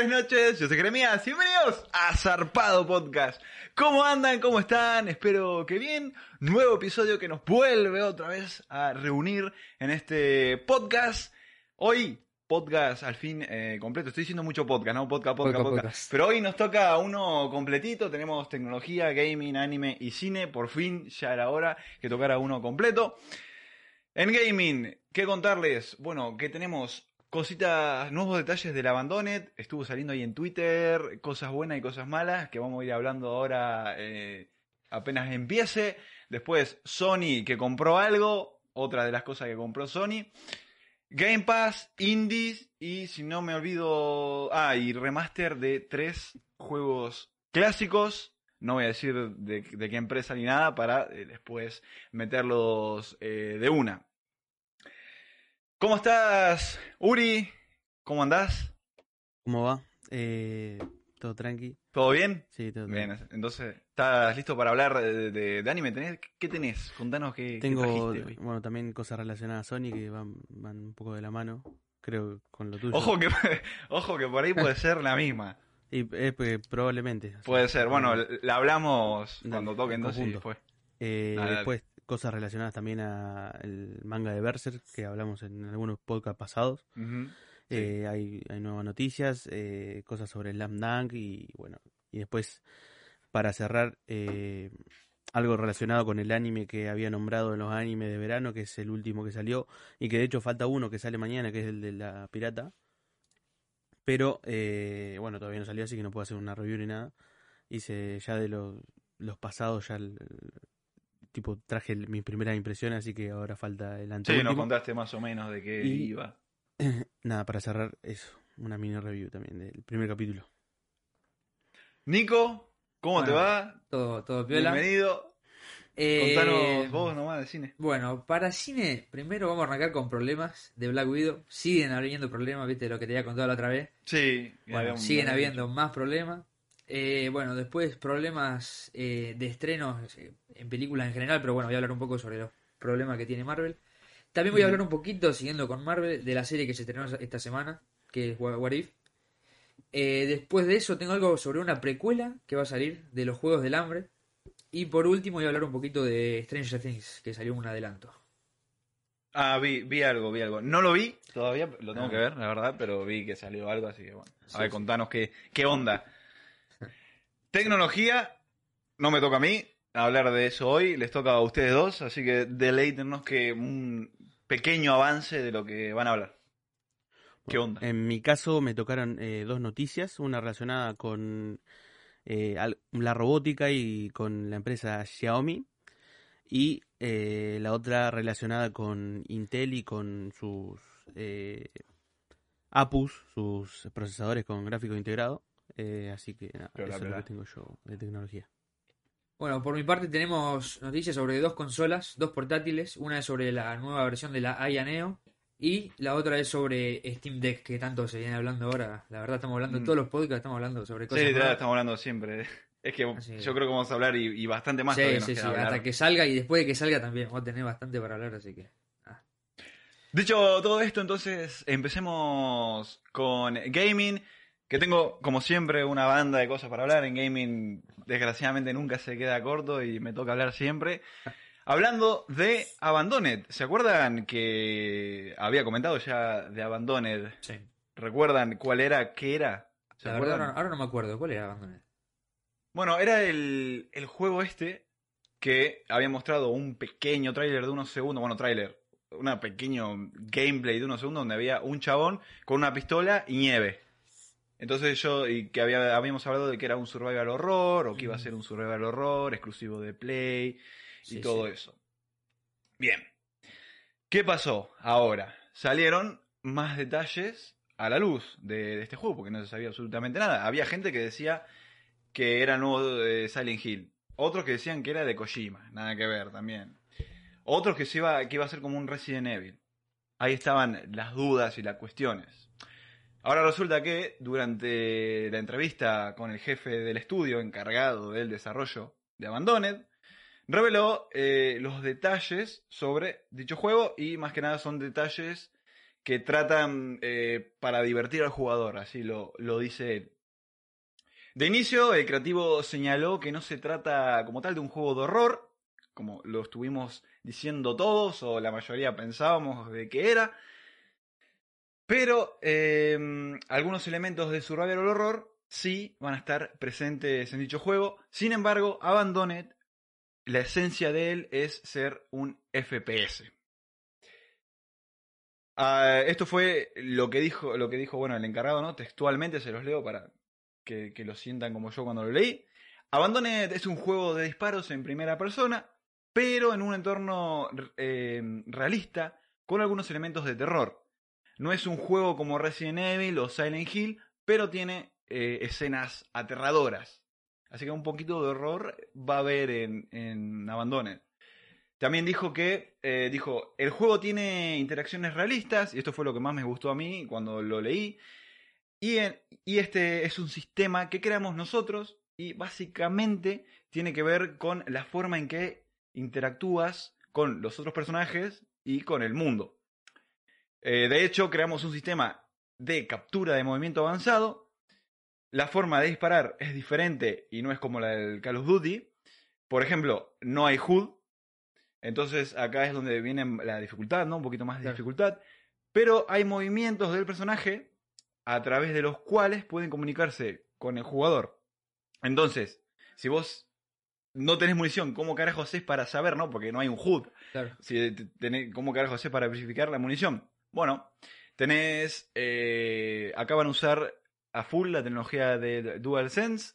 tardes, noches. Yo soy Jeremías. Bienvenidos a Zarpado Podcast. ¿Cómo andan? ¿Cómo están? Espero que bien. Nuevo episodio que nos vuelve otra vez a reunir en este podcast. Hoy, podcast al fin eh, completo. Estoy diciendo mucho podcast, ¿no? Podcast, podcast, Podcast, podcast. podcast. Pero hoy nos toca uno completito. Tenemos tecnología, gaming, anime y cine. Por fin, ya era hora que tocara uno completo. En gaming, ¿qué contarles? Bueno, que tenemos cositas, nuevos detalles del Abandoned. Estuvo saliendo ahí en Twitter, cosas buenas y cosas malas, que vamos a ir hablando ahora eh, apenas empiece. Después, Sony que compró algo, otra de las cosas que compró Sony. Game Pass, Indies y si no me olvido, ah, y remaster de tres juegos clásicos. No voy a decir de, de qué empresa ni nada para eh, después meterlos eh, de una. ¿Cómo estás, Uri? ¿Cómo andás? ¿Cómo va? Eh, ¿Todo tranqui? ¿Todo bien? Sí, todo Bien, tranqui. entonces, ¿estás listo para hablar de, de- de anime? ¿Tenés- ¿Qué tenés? Contanos qué, qué Tengo, trajiste bueno, también cosas relacionadas a Sony que van, van un poco de la mano, creo, con lo tuyo. Ojo que, ojo que por ahí puede ser la misma. Y, eh, pues, probablemente. o sea, Puede ser. Bueno, la hablamos cuando toque en entonces después. eh, dale, dale. después, cosas relacionadas también al manga de Berserk, que hablamos en algunos podcasts pasados. Sí. Eh, hay, hay nuevas noticias, eh, cosas sobre Slam Dunk y bueno, y después para cerrar eh, algo relacionado con el anime que había nombrado en los animes de verano, que es el último que salió y que de hecho falta uno que sale mañana, que es el de la pirata. Pero eh, bueno, todavía no salió, así que no puedo hacer una review ni nada. Hice ya de los, los pasados, ya el- tipo traje mis primeras impresiones, así que ahora falta el Sí, nos contaste más o menos de qué Y- iba. Nada, para cerrar eso, una mini review también del primer capítulo. Nico, ¿cómo te va? Todo, todo piola. Bienvenido. Eh, Contanos vos nomás de cine. Bueno, para cine, primero vamos a arrancar con problemas de Black Widow. Siguen habiendo problemas, viste lo que te había contado la otra vez. Sí. Bueno, siguen habiendo más problemas. Eh, bueno, después problemas eh, de estrenos eh, en películas en general, pero bueno, voy a hablar un poco sobre los problemas que tiene Marvel. También voy a hablar un poquito, siguiendo con Marvel, de la serie que se estrenó esta semana, que es What If. Eh, después de eso tengo algo sobre una precuela que va a salir de los Juegos del Hambre. Y por último voy a hablar un poquito de Stranger Things, que salió un adelanto. Ah, vi, vi algo, vi algo. No lo vi todavía, lo tengo Ah. que ver, la verdad, pero vi que salió algo, así que bueno. A Sí, ver, sí. contanos qué, qué onda. Tecnología, no me toca a mí hablar de eso hoy, les toca a ustedes dos, así que deleítenos que un pequeño avance de lo que van a hablar. ¿Qué onda? En mi caso me tocaron eh, dos noticias, una relacionada con eh, la robótica y con la empresa Xiaomi y eh, la otra relacionada con Intel y con sus APUs, sus procesadores con gráfico integrado. Eh, así que nada, eso es lo piola. que tengo yo de tecnología. Bueno, por mi parte tenemos noticias sobre dos consolas, dos portátiles. Una es sobre la nueva versión de la Aya Neo y la otra es sobre Steam Deck, que tanto se viene hablando ahora. La verdad estamos hablando en Mm. todos los podcasts, estamos hablando sobre Sí, cosas literal, nuevas. estamos hablando siempre. Es que Así yo es. creo que vamos a hablar y, y bastante más Sí, nos sí, queda sí, hablar. hasta que salga y después de que salga también vamos a tener bastante para hablar, así que... Dicho todo esto, entonces empecemos con gaming, que tengo como siempre una banda de cosas para hablar. En gaming desgraciadamente nunca se queda corto y me toca hablar siempre. Hablando de Abandoned, ¿se acuerdan que había comentado ya de Abandoned? Sí. ¿Recuerdan cuál era? ¿Qué era? ¿Se La acuerdan? ahora, ahora no me acuerdo, ¿cuál era Abandoned? Bueno, era el, el juego este que había mostrado un pequeño tráiler de unos segundos, bueno, tráiler, una pequeño gameplay de unos segundos donde había un chabón con una pistola y nieve. Entonces yo, y que había, habíamos hablado de que era un survival horror, o que iba a ser un survival horror exclusivo de Play, y todo sí. eso. Bien. ¿Qué pasó ahora? Salieron más detalles a la luz de, de este juego, porque no se sabía absolutamente nada. Había gente que decía que era nuevo de Silent Hill. Otros que decían que era de Kojima, nada que ver también. Otros que, se iba, que iba a ser como un Resident Evil. Ahí estaban las dudas y las cuestiones. Ahora resulta que durante la entrevista con el jefe del estudio encargado del desarrollo de Abandoned, reveló eh, los detalles sobre dicho juego y más que nada son detalles que tratan eh, para divertir al jugador, así lo, lo dice él. De inicio, el creativo señaló que no se trata como tal de un juego de horror, como lo estuvimos diciendo todos, o la mayoría pensábamos de que era, pero eh, algunos elementos de survival horror sí van a estar presentes en dicho juego. Sin embargo, Abandoned, la esencia de él es ser un FPS. Ah, esto fue lo que dijo, lo que dijo, bueno, el encargado, ¿no? Textualmente se los leo para que, que lo sientan como yo cuando lo leí. Abandoned es un juego de disparos en primera persona, pero en un entorno eh, realista con algunos elementos de terror. No es un juego como Resident Evil o Silent Hill, pero tiene eh, escenas aterradoras. Así que un poquito de horror va a haber en, en Abandoned. También dijo que, eh, dijo, el juego tiene interacciones realistas, y esto fue lo que más me gustó a mí cuando lo leí, y, y este es un sistema que creamos nosotros, y básicamente tiene que ver con la forma en que interactúas con los otros personajes y con el mundo. Eh, de hecho, creamos un sistema de captura de movimiento avanzado. La forma de disparar es diferente y no es como la del Call of Duty. Por ejemplo, no hay HUD. Entonces acá es donde viene la dificultad, ¿no? Un poquito más de Claro. dificultad. Pero hay movimientos del personaje a través de los cuales pueden comunicarse con el jugador. Entonces, si vos no tenés munición, ¿cómo carajo haces para saber, no? Porque no hay un HUD. Claro. Si tenés, ¿Cómo carajo haces para verificar la munición? Bueno, tenés. eh, acá van a usar a full la tecnología de DualSense.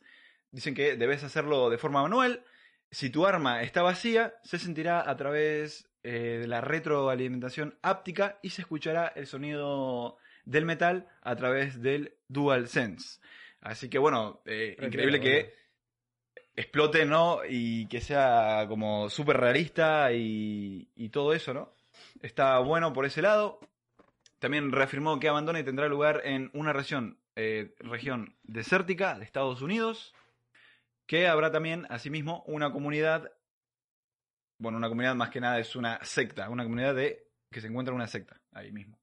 Dicen que debes hacerlo de forma manual. Si tu arma está vacía, se sentirá a través eh, de la retroalimentación áptica y se escuchará el sonido del metal a través del DualSense. Así que bueno, eh, Re increíble que explote, ¿no? Y que sea como súper realista y, y todo eso, ¿no? Está bueno por ese lado. También reafirmó que Abandone tendrá lugar en una región, eh, región desértica de Estados Unidos, que habrá también, asimismo, una comunidad, bueno, una comunidad más que nada es una secta, una comunidad de que se encuentra una secta ahí mismo.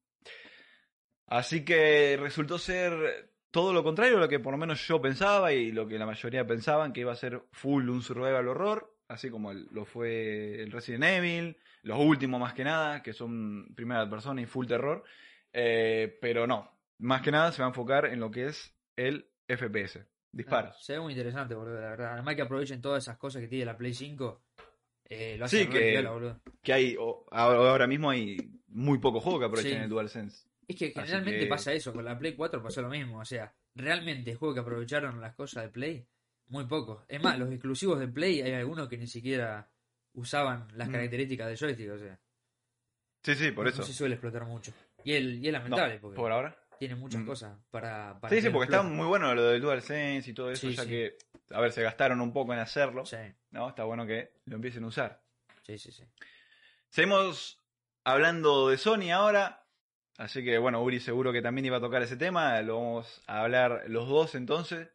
Así que resultó ser todo lo contrario a lo que por lo menos yo pensaba y lo que la mayoría pensaban, que iba a ser full un survival horror, así como lo fue el Resident Evil, los últimos más que nada, que son primera persona y full terror, eh, pero no, más que nada se va a enfocar en lo que es el FPS, disparos. Ah, se ve muy interesante, boludo, la verdad. Además que aprovechen todas esas cosas que tiene la Play 5. Eh, lo Sí, que- piola, boludo. Que hay, o- ahora mismo hay muy pocos juegos que aprovechan Sí. el DualSense. Es que generalmente que- pasa eso, con la Play 4 pasó lo mismo, o sea, realmente juegos que aprovecharon las cosas de Play, muy pocos. Es más, los exclusivos de Play hay algunos que ni siquiera usaban las Mm. características del joystick, o sea, Sí, sí, por no eso. se suele explotar mucho. Y, el, y es No, lamentable, porque por ahora. tiene muchas Mm. cosas para... para Sí, sí, porque está muy bueno lo del DualSense y todo eso, Sí, ya sí. que, a ver, se gastaron un poco en hacerlo, Sí, ¿no? Está bueno que lo empiecen a usar. sí, sí, sí. Seguimos hablando de Sony ahora, así que bueno, Uri seguro que también iba a tocar ese tema, lo vamos a hablar los dos entonces,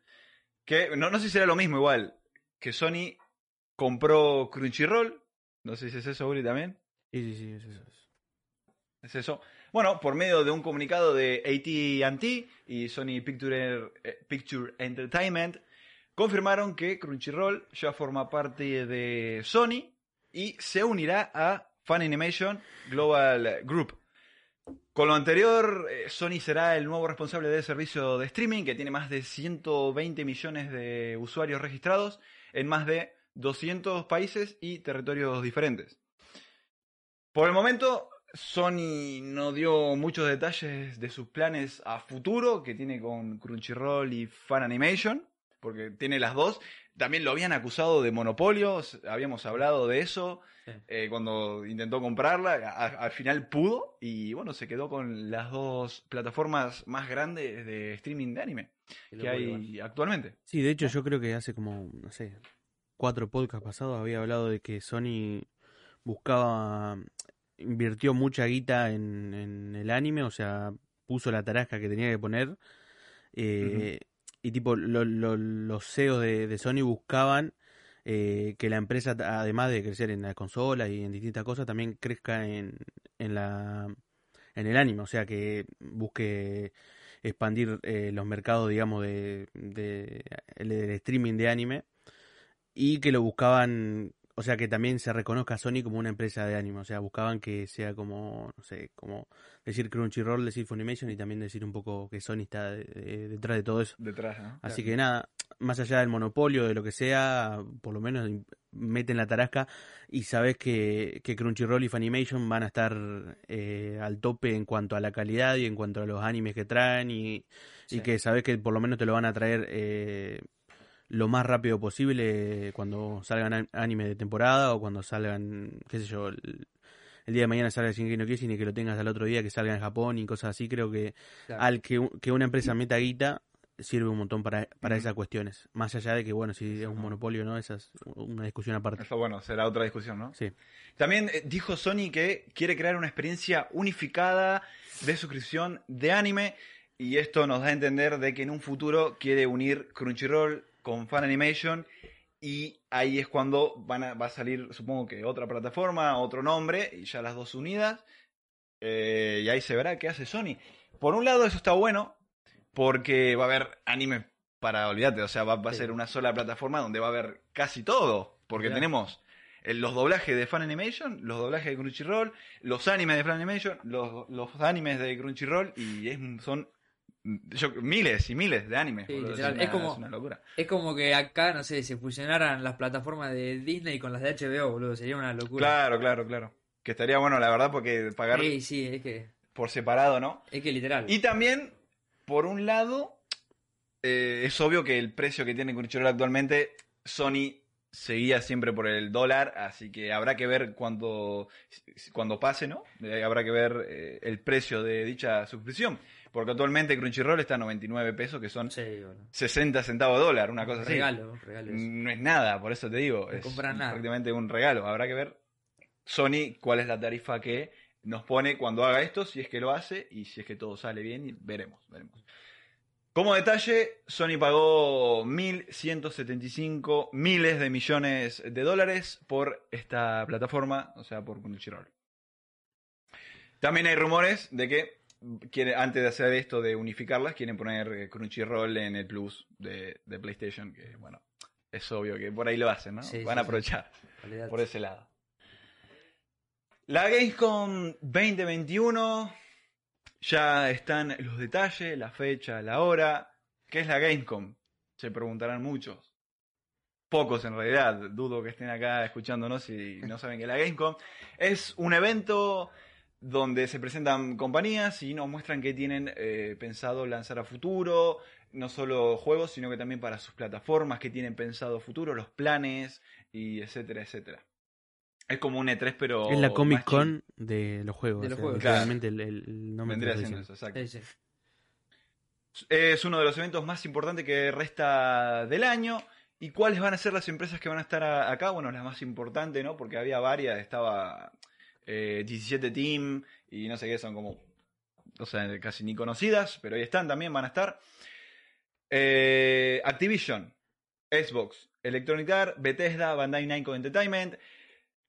que no, no sé si será lo mismo igual, que Sony compró Crunchyroll, no sé si es eso Uri también. Sí, sí, sí, es eso. es. Es eso. Bueno, por medio de un comunicado de AT&T y Sony Picture, eh, Picture Entertainment, confirmaron que Crunchyroll ya forma parte de Sony y se unirá a Funimation Global Group. Con lo anterior, eh, Sony será el nuevo responsable del servicio de streaming que tiene más de 120 millones de usuarios registrados en más de 200 países y territorios diferentes. Por el momento, Sony no dio muchos detalles de sus planes a futuro que tiene con Crunchyroll y Fan Animation, porque tiene las dos. También lo habían acusado de monopolio, habíamos hablado de eso Sí. eh, cuando intentó comprarla. a- al final pudo y bueno, se quedó con las dos plataformas más grandes de streaming de anime que hay actualmente. Sí, de hecho yo creo que hace como, no sé, cuatro podcasts pasados había hablado de que Sony buscaba, invirtió mucha guita en, en el anime, o sea, puso la tarasca que tenía que poner. eh, Y tipo, lo- lo- los CEOs de, de Sony buscaban eh, que la empresa, además de crecer en la consola y en distintas cosas, también crezca en, en la en el anime, o sea, que busque expandir eh, los mercados, digamos, de, de- el- del streaming de anime y que lo buscaban, o sea, que también se reconozca a Sony como una empresa de anime, o sea, buscaban que sea como, no sé, como decir Crunchyroll, decir Funimation y también decir un poco que Sony está de- de- detrás de todo eso. Detrás, ¿no? Así que nada, más allá del monopolio, de lo que sea, por lo menos meten la tarasca y sabes que, que Crunchyroll y Funimation van a estar eh, al tope en cuanto a la calidad y en cuanto a los animes que traen y, y que sabes que por lo menos te lo van a traer eh, lo más rápido posible cuando salgan an- anime de temporada o cuando salgan, qué sé yo, el, el día de mañana salga Shingeki no Kyojin y que lo tengas al otro día que salga en Japón y cosas así, creo que Claro. al que, un- que una empresa meta guita sirve un montón para, para esas cuestiones. Más allá de que, bueno, si es un monopolio no, esa es una discusión aparte. Eso, bueno, será otra discusión, ¿no? Sí. También eh, dijo Sony que quiere crear una experiencia unificada de suscripción de anime y esto nos da a entender de que en un futuro quiere unir Crunchyroll con Fan Animation y ahí es cuando van a, va a salir, supongo que otra plataforma, otro nombre y ya las dos unidas eh, y ahí se verá qué hace Sony. Por un lado eso está bueno porque va a haber anime para, olvídate, o sea, va, va a ser una sola plataforma donde va a haber casi todo porque Claro. tenemos eh, los doblajes de Fan Animation, los doblajes de Crunchyroll, los animes de Fan Animation, los, los animes de Crunchyroll y es, son yo- miles y miles de animes. Sí, boludo, literal, una, es como- una locura. Es como que acá, no sé, se fusionaran las plataformas de Disney con las de HBO, boludo. Sería una locura. Claro, claro, claro. Que estaría bueno, la verdad, porque pagar Sí, sí, es que, por separado, ¿no? es que literal. Y también, por un lado, eh, es obvio que el precio que tiene Crunchyroll actualmente, Sony seguía siempre por el dólar, así que habrá que ver cuando, cuando pase, ¿no? Eh, habrá que ver eh, el precio de dicha suscripción. Porque actualmente Crunchyroll está a 99 pesos, que son Sí, boludo. 60 centavos de dólar, una cosa Un así. regalo, regalo. eso. No es nada, por eso te digo. No es nada. prácticamente un regalo. Habrá que ver Sony cuál es la tarifa que nos pone cuando haga esto, si es que lo hace y si es que todo sale bien, y veremos, veremos. Como detalle, Sony pagó 1.175 miles de millones de dólares por esta plataforma, o sea, por Crunchyroll. También hay rumores de que quiere, antes de hacer esto de unificarlas, quieren poner eh, Crunchyroll en el Plus de, de PlayStation, que bueno, es obvio que por ahí lo hacen, ¿no? Sí, Van a sí. aprovechar por ese lado. La Gamescom 2021, ya están los detalles, la fecha, la hora. ¿Qué es la Gamescom? Se preguntarán muchos. Pocos en realidad, dudo que estén acá escuchándonos y no saben que la Gamescom es un evento donde se presentan compañías y nos muestran que tienen eh, pensado lanzar a futuro, no solo juegos, sino que también para sus plataformas que tienen pensado futuro, los planes y etcétera, etcétera. Es como un E3, pero. es la Comic chico. Con de los juegos. De los o sea, juegos. el, el- el nombre Vendría siendo eso, exacto. Sí, sí. Es uno de los eventos más importantes que resta del año. ¿Y cuáles van a ser las empresas que van a estar a- acá? Bueno, las más importantes, ¿no? Porque había varias, estaba eh, 17 Team y no sé qué, son como, o sea, casi ni conocidas, pero ahí están también, van a estar. Eh, Activision, Xbox, Electronic Arts, Bethesda, Bandai Namco Entertainment,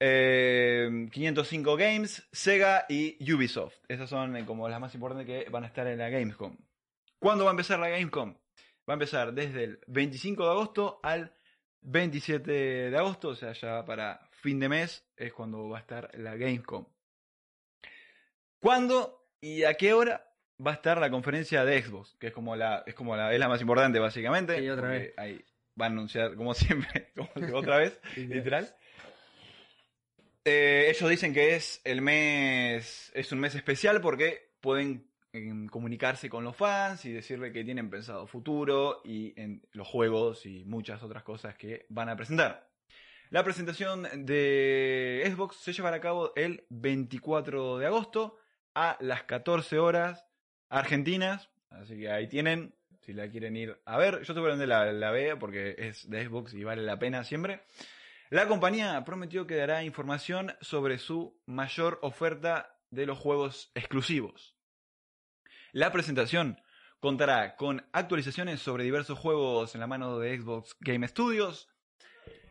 eh, 505 Games, Sega y Ubisoft. Esas son eh, como las más importantes que van a estar en la Gamescom. ¿Cuándo va a empezar la Gamescom? Va a empezar desde el 25 de agosto al 27 de agosto, o sea, ya para fin de mes es cuando va a estar la Gamescom. ¿Cuándo y a qué hora va a estar la conferencia de Xbox? Que es como la, es como la, es la más importante básicamente. Sí, otra vez. Ahí va a anunciar, como siempre, como otra vez, literal. Eh, ellos dicen que es el mes, es un mes especial porque pueden em, comunicarse con los fans y decirle que tienen pensado futuro y en los juegos y muchas otras cosas que van a presentar. La presentación de Xbox se llevará a cabo el 24 de agosto a las 14 horas argentinas, así que ahí tienen, si la quieren ir a ver, yo seguramente la, la veo porque es de Xbox y vale la pena siempre. La compañía prometió que dará información sobre su mayor oferta de los juegos exclusivos. La presentación contará con actualizaciones sobre diversos juegos en la mano de Xbox Game Studios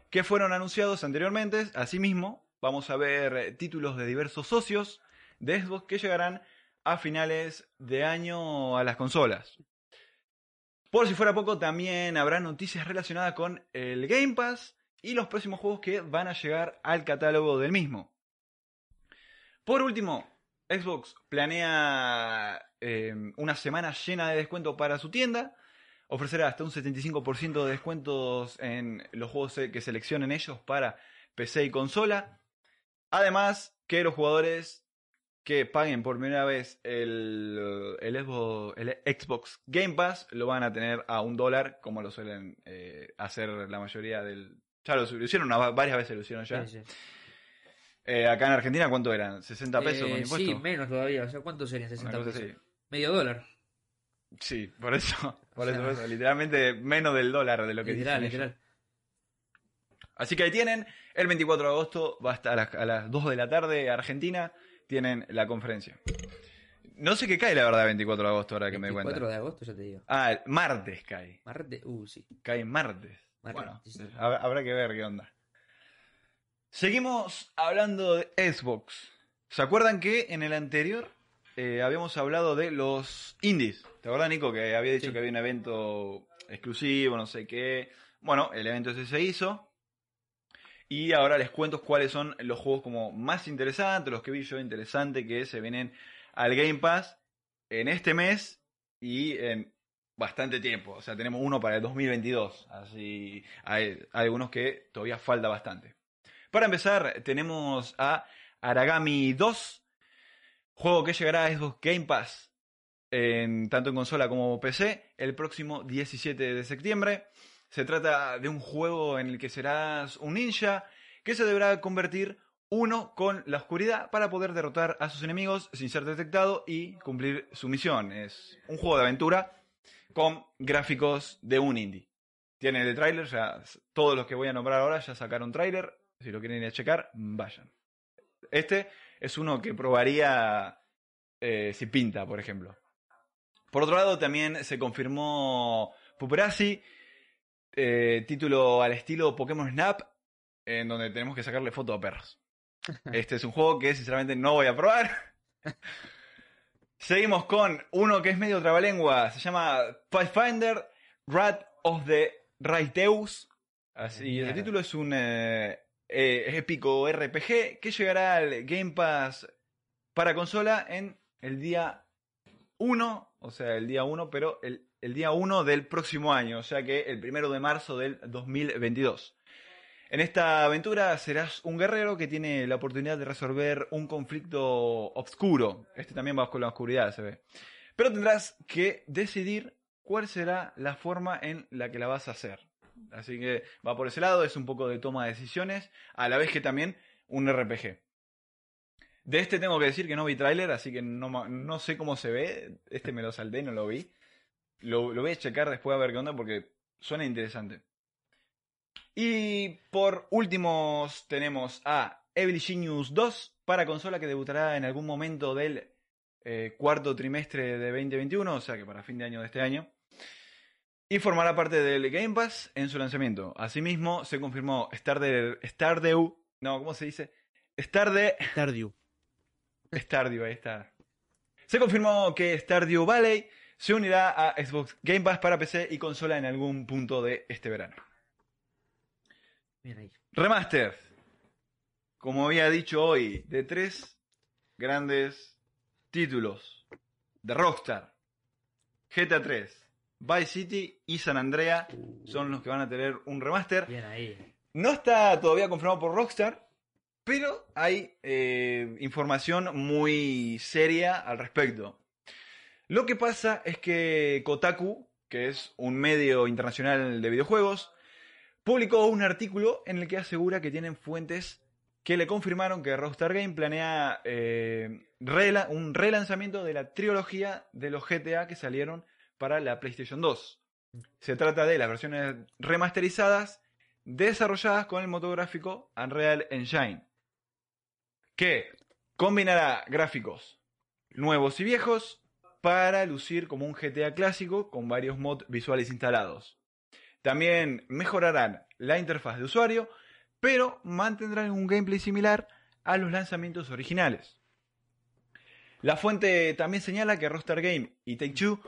que fueron anunciados anteriormente. Asimismo, vamos a ver títulos de diversos socios de Xbox que llegarán a finales de año a las consolas. Por si fuera poco, también habrá noticias relacionadas con el Game Pass y los próximos juegos que van a llegar al catálogo del mismo. Por último, Xbox planea eh, una semana llena de descuento para su tienda. Ofrecerá hasta un 75% de descuentos en los juegos que seleccionen ellos para PC y consola. Además, que los jugadores que paguen por primera vez el, el, Xbox, el Xbox Game Pass lo van a tener a un dólar, como lo suelen eh, hacer la mayoría del, ya lo, lo hicieron una- varias veces, lo hicieron ya. Sí, sí. Eh, acá en Argentina, ¿cuánto eran? ¿60 pesos Eh, con impuestos? Sí, menos todavía. O sea, ¿cuánto serían Una 60 cosa pesos? Medio dólar. Sí, por eso, por O eso, sea, por eso, literalmente menos del dólar de lo que Literal, dicen literal. Así que ahí tienen, el 24 de agosto, va a estar a las, a las 2 de la tarde, Argentina, tienen la conferencia. No sé qué cae la verdad 24 de agosto ahora que me doy 24 cuenta. de agosto, ya te digo. Ah, martes cae. Martes, uh, sí. Cae martes. Martes, Bueno, sí, sí. hab- habrá que ver qué onda. Seguimos hablando de Xbox. ¿Se acuerdan que en el anterior eh, habíamos hablado de los indies? ¿Te acuerdas, Nico, que había dicho Sí. que había un evento exclusivo, no sé qué? Bueno, el evento ese se hizo. Y ahora les cuento cuáles son los juegos como más interesantes, los que vi yo interesantes que se vienen al Game Pass en este mes y en bastante tiempo. O sea, tenemos uno para el 2022. Así hay, hay algunos que todavía falta bastante. Para empezar, tenemos a Aragami 2, juego que llegará a Xbox Game Pass en, tanto en consola como PC el próximo 17 de septiembre. Se trata de un juego en el que serás un ninja que se deberá convertir uno con la oscuridad para poder derrotar a sus enemigos sin ser detectado y cumplir su misión. Es un juego de aventura con gráficos de un indie. Tiene el tráiler, ya todos los que voy a nombrar ahora ya sacaron tráiler. Si lo quieren ir a checar, vayan. Este es uno que probaría eh, si pinta, por ejemplo. Por otro lado, también se confirmó Puperasi, eh, título al estilo Pokémon Snap, en donde tenemos que sacarle foto a perros. Este es un juego que sinceramente no voy a probar. Seguimos con uno que es medio trabalengua, se llama Pathfinder Rat of the Raiteus. Así, el título es un eh, eh, épico RPG que llegará al Game Pass para consola en el día 1, o sea, el día 1, pero el, el día 1 del próximo año, o sea que el primero de marzo del 2022. En esta aventura serás un guerrero que tiene la oportunidad de resolver un conflicto oscuro. Este también va con la oscuridad, se ve. Pero tendrás que decidir cuál será la forma en la que la vas a hacer. Así que va por ese lado, es un poco de toma de decisiones, a la vez que también un RPG. De este tengo que decir que no vi tráiler, así que no, no sé cómo se ve. Este me lo salté, no lo vi. Lo, lo voy a checar después a ver qué onda porque suena interesante. Y por últimos tenemos a Evil Genius 2 para consola que debutará en algún momento del eh, cuarto trimestre de 2021, o sea que para fin de año de este año. Y formará parte del Game Pass en su lanzamiento. Asimismo, se confirmó Stardew, Stardew no, ¿cómo se dice? Stardew, Stardew. Stardew, ahí está. Se confirmó que Stardew Valley se unirá a Xbox Game Pass para PC y consola en algún punto de este verano. Ahí. Remaster. Como había dicho hoy, de tres grandes títulos de Rockstar. GTA 3, Vice City y San Andrea son los que van a tener un remaster. Bien ahí. No está todavía confirmado por Rockstar, pero hay eh, información muy seria al respecto. Lo que pasa es que Kotaku, que es un medio internacional de videojuegos, publicó un artículo en el que asegura que tienen fuentes que le confirmaron que Rockstar Game planea eh, un relanzamiento de la trilogía de los GTA que salieron para la PlayStation 2. Se trata de las versiones remasterizadas desarrolladas con el motográfico Unreal Engine, que combinará gráficos nuevos y viejos para lucir como un GTA clásico con varios mods visuales instalados. También mejorarán la interfaz de usuario, pero mantendrán un gameplay similar a los lanzamientos originales. La fuente también señala que Rockstar Game y Take-Two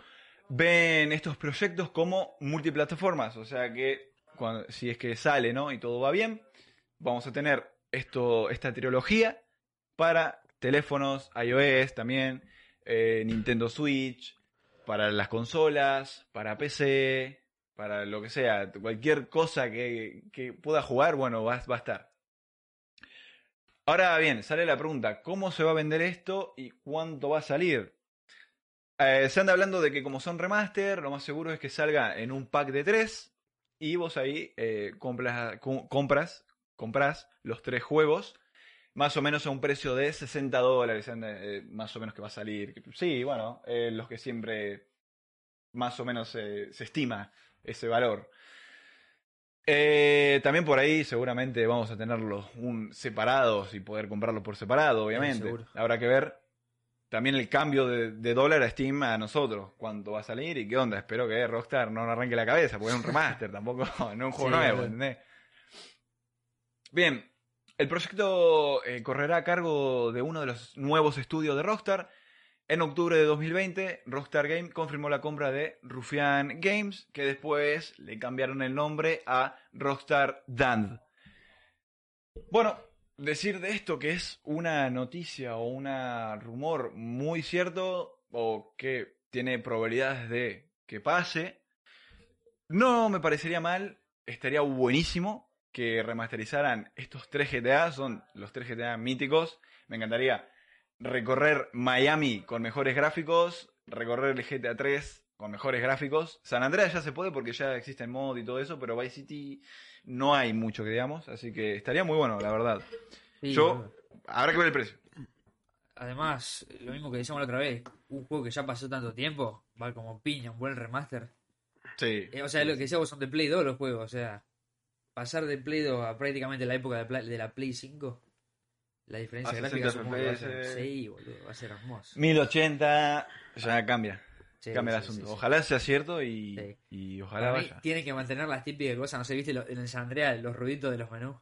ven estos proyectos como multiplataformas, o sea que si es que sale ¿no? y todo va bien, vamos a tener esto, esta trilogía para teléfonos, iOS también, eh, Nintendo Switch, para las consolas, para PC, para lo que sea, cualquier cosa que, que pueda jugar, bueno, va, va a estar. Ahora bien, sale la pregunta, ¿cómo se va a vender esto y cuánto va a salir? Eh, se anda hablando de que como son remaster, lo más seguro es que salga en un pack de tres y vos ahí eh, compras, com- compras, compras los tres juegos más o menos a un precio de 60 dólares, eh, más o menos que va a salir. Sí, bueno, los que siempre más o menos se estima ese valor. Eh, también por ahí seguramente vamos a tenerlos un, separados y poder comprarlos por separado, obviamente. seguro. Habrá que ver también el cambio de, de dólar a Steam a nosotros, cuánto va a salir y qué onda. Espero que Rockstar no nos arranque la cabeza, porque es un remaster, tampoco, no es un juego Sí, nuevo. ¿entendés? Bien, el proyecto eh, correrá a cargo de uno de los nuevos estudios de Rockstar. En octubre de 2020, Rockstar Game confirmó la compra de Rufian Games, que después le cambiaron el nombre a Rockstar Dand. Bueno, decir de esto que es una noticia o un rumor muy cierto o que tiene probabilidades de que pase, no me parecería mal, estaría buenísimo que remasterizaran estos tres GTA, son los tres GTA míticos. Me encantaría recorrer Miami con mejores gráficos, recorrer el GTA 3 con mejores gráficos. San Andreas ya se puede porque ya existe el mod y todo eso, pero Vice City no hay mucho que digamos, así que estaría muy bueno, la verdad. Sí, Yo, habrá que ver el precio. Además, lo mismo que decíamos la otra vez, un juego que ya pasó tanto tiempo, va como piña, un buen remaster. Sí. Eh, o sea, lo que decíamos son de Play 2 los juegos, o sea, pasar de Play 2 a prácticamente la época de, Pla- de la Play 5, la diferencia A gráfica 60 supongo que va a ser- FPS. Sí, boludo, va a ser hermoso. 1080 ya cambia. Sí, cambia el sí, asunto. sí, sí. Ojalá sea cierto y, Sí. y ojalá Para vaya. tienen que mantener las típicas cosas, no sé, viste lo- en el San Andreas, los ruiditos de los menús.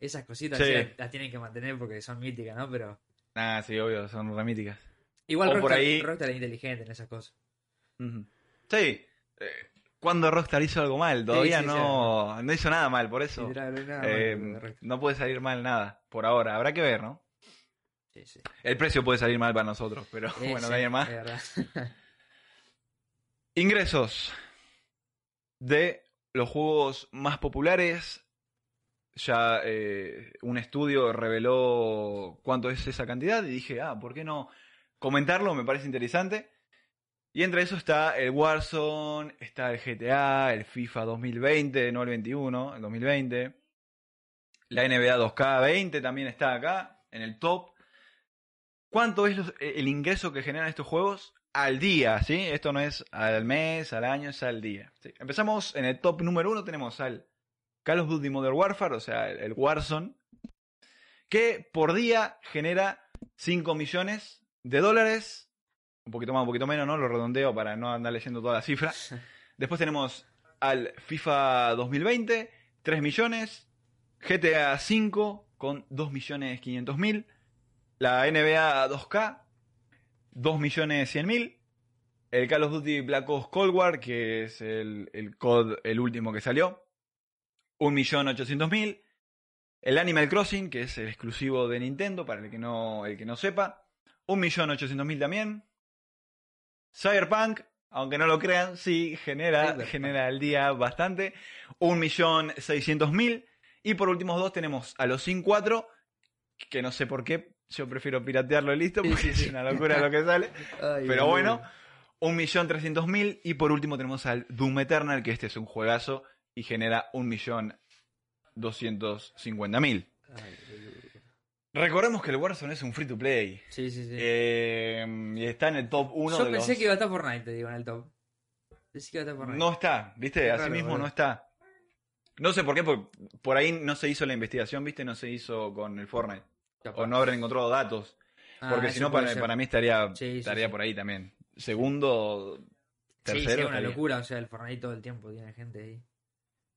Esas cositas Sí. sí las, las tienen que mantener porque son míticas, ¿no? Pero Ah, sí, obvio, son remíticas. igual O por Rockstar, ahí- Rockstar es inteligente en esas cosas. Ujú. Sí. eh, cuando Rockstar hizo algo mal, todavía sí, sí, no, no hizo nada mal, por eso nada eh, no puede salir mal nada, por ahora. Habrá que ver, ¿no? Sí, sí. El precio puede salir mal para nosotros, pero Eh, bueno, sí, nadie más. Ingresos de los juegos más populares. Ya eh, un estudio reveló cuánto es esa cantidad y dije, ah, ¿por qué no comentarlo? Me parece interesante. Y entre eso está el Warzone, está el GTA, el FIFA 2020, no el 21, el 2020. La NBA 2K20 también está acá, en el top. ¿Cuánto es los- el ingreso que generan estos juegos al día? ¿sí? Esto no es al mes, al año, es al día. ¿sí? Empezamos en el top número uno, tenemos al Call of Duty Modern Warfare, o sea, el el Warzone, que por día genera 5 millones de dólares, un poquito más, un poquito menos, ¿no? Lo redondeo para no andar leyendo toda la cifra. Después tenemos al FIFA 2020, 3 millones, GTA 5 con 2 millones 500 mil, la NBA 2K, 2 millones 100 mil, el Call of Duty Black Ops Cold War, que es el, el COD, el último que salió, 1.800.000. El Animal Crossing, que es el exclusivo de Nintendo, para el que no, el que no sepa, 1.800.000 también. Cyberpunk, aunque no lo crean, sí, genera, genera al día bastante. 1.600.000. Y por últimos dos tenemos a los Sin 4, que no sé por qué, yo prefiero piratearlo y listo, Sí, porque sí, es sí. una locura lo que sale. Ay, Pero bueno, 1.300.000 y por último tenemos al Doom Eternal, que este es un juegazo y genera 1.250.000. Ay, boludo. Recordemos que el Warzone es un free to play. Sí, sí, sí. Eh, y está en el top 1 Yo de pensé los... que iba a estar Fortnite, te digo, en el top. Pensé que iba a estar Fortnite. No está, ¿viste? Así mismo no está. No sé por qué, por, por ahí no se hizo la investigación, ¿viste? No se hizo con el Fortnite. Capaz. O no habrán encontrado datos. Ah, Porque si no, para, para mí estaría, Sí, sí, estaría sí. por ahí también. Segundo, Sí, tercero. sí, es una estaría. locura. O sea, el Fortnite todo el tiempo tiene gente ahí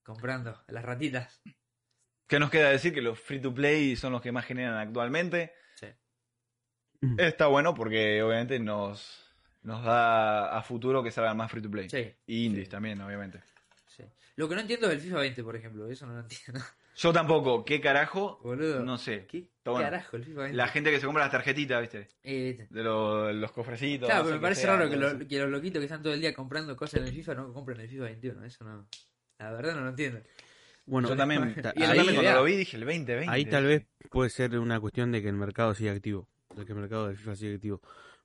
comprando. Las ratitas. ¿Qué nos queda decir? Que los free to play son los que más generan actualmente. Sí. Está bueno porque obviamente nos, nos da a futuro que salgan más free to play. Sí. Y indies también, obviamente. sí. Lo que no entiendo es el FIFA 20, por ejemplo. Eso no lo entiendo. Yo tampoco. ¿Qué carajo? Boludo. No sé. ¿Qué bueno. carajo el FIFA 20? La gente que se compra las tarjetitas, ¿viste? Eh, De lo- los cofrecitos. claro, no pero me parece sea, raro que, lo- eso. que los loquitos que están todo el día comprando cosas en el FIFA no compren el FIFA 21. Eso no. La verdad no lo entiendo. Bueno, Yo también, ta- ahí- también cuando lo vi dije el 2020. Ahí tal vez puede ser una cuestión de que el mercado siga activo, de que el mercado del FIFA siga activo,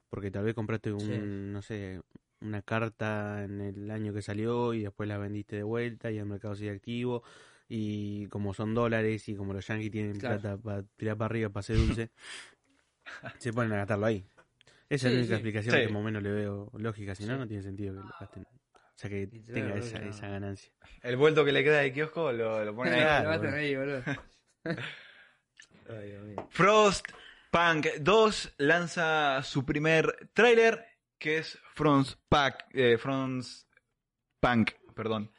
porque tal vez compraste un, Sí. no sé, una carta en el año que salió y después la vendiste de vuelta y el mercado sigue activo y como son dólares y como los yankees tienen Claro. plata para tirar para arriba para ser dulce, se ponen a gastarlo ahí. Esa es la única sí. explicación Sí. que más o menos le veo lógica, si no, Sí. no tiene sentido que lo gasten. O sea, que Literal, tenga boludo, esa, no. esa ganancia. El vuelto que le queda de kiosco lo, lo ponen ahí. Lo tener ahí, boludo. Ay, Dios mío. Frostpunk 2 lanza su primer tráiler, que es Frostpunk, eh, Frostpunk, perdón.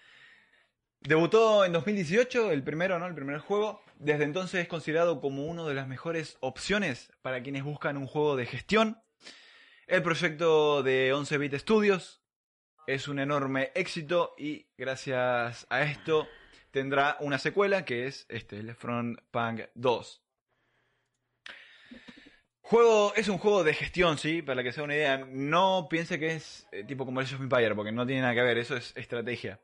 Debutó en 2018, el primero, ¿no? El primer juego. Desde entonces es considerado como una de las mejores opciones para quienes buscan un juego de gestión. El proyecto de 11-bit Studios es un enorme éxito y gracias a esto tendrá una secuela que es este, el Frostpunk 2. Juego, es un juego de gestión, sí, para que sea una idea. No piense que es eh, tipo como el of Empire, porque no tiene nada que ver, eso es estrategia.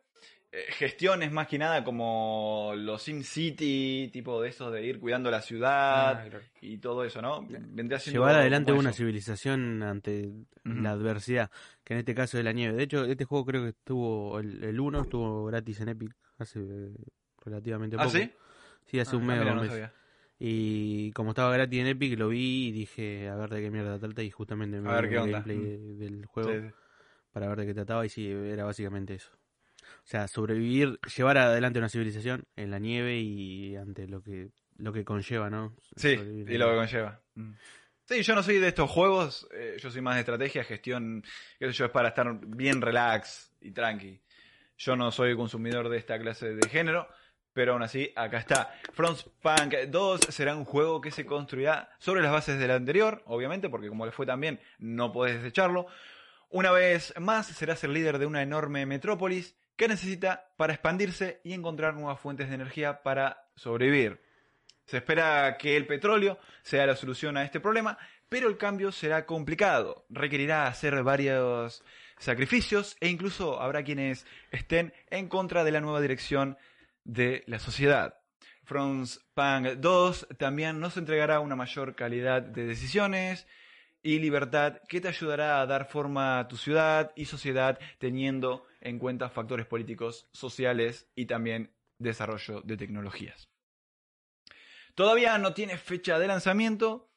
Eh, gestión es más que nada como los SimCity, tipo de esos de ir cuidando la ciudad Ah, claro. y todo eso, ¿no? Vendría siendo Llevar adelante una eso. civilización ante la adversidad, que en este caso es la nieve. De hecho, este juego creo que estuvo, el 1 estuvo gratis en Epic hace eh, relativamente ¿Ah, poco. sí? Sí, hace Ah, un Ah, mes o mira, no sabía. Y como estaba gratis en Epic, lo vi y dije, a ver de qué mierda trata. Y justamente me vi el gameplay Mm. de- del juego Sí, sí. para ver de qué trataba. Y sí, era básicamente eso. O sea, sobrevivir, llevar adelante una civilización en la nieve y ante lo que lo que conlleva, ¿no? Sí, Sobrevivir y lo que conlleva. Mm. Sí, yo no soy de estos juegos, eh, yo soy más de estrategia, gestión, qué sé yo, es para estar bien relax y tranqui. Yo no soy consumidor de esta clase de género, pero aún así, acá está. Frostpunk 2 será un juego que se construirá sobre las bases del anterior, obviamente, porque como le fue también, no podés desecharlo. Una vez más, serás el líder de una enorme metrópolis que necesita para expandirse y encontrar nuevas fuentes de energía para sobrevivir. Se espera que el petróleo sea la solución a este problema, pero el cambio será complicado. Requerirá hacer varios sacrificios e incluso habrá quienes estén en contra de la nueva dirección de la sociedad. Frostpunk 2 también nos entregará una mayor calidad de decisiones y libertad que te ayudará a dar forma a tu ciudad y sociedad teniendo en cuenta factores políticos, sociales y también desarrollo de tecnologías. Todavía no tiene fecha de lanzamiento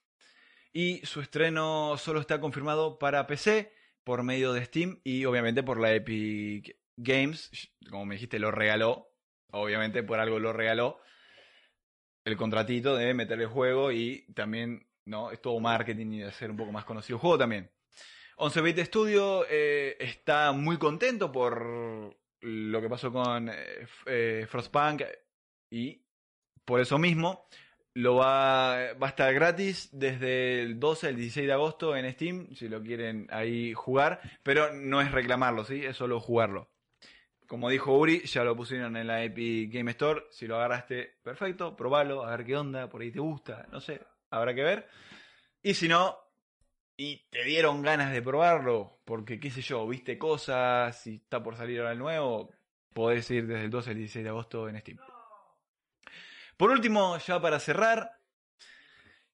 y su estreno solo está confirmado para PC por medio de Steam y obviamente por la Epic Games. Como me dijiste, lo regaló. Obviamente por algo lo regaló. El contratito de meter el juego y también, ¿no? Es todo marketing y hacer un poco más conocido el juego también. 11-Bit Studio eh, está muy contento por lo que pasó con eh, eh, Frostpunk y por eso mismo lo va, va a estar gratis desde el 12 al 16 de agosto en Steam, si lo quieren ahí jugar, pero no es reclamarlo, ¿sí? Es solo jugarlo. Como dijo Uri, ya lo pusieron en la Epic Game Store, si lo agarraste, perfecto, probalo, a ver qué onda, por ahí te gusta, no sé, habrá que ver. Y si no, y te dieron ganas de probarlo, porque qué sé yo, viste cosas, si está por salir ahora el nuevo, podés ir desde el 12 al 16 de agosto en Steam. Por último, ya para cerrar,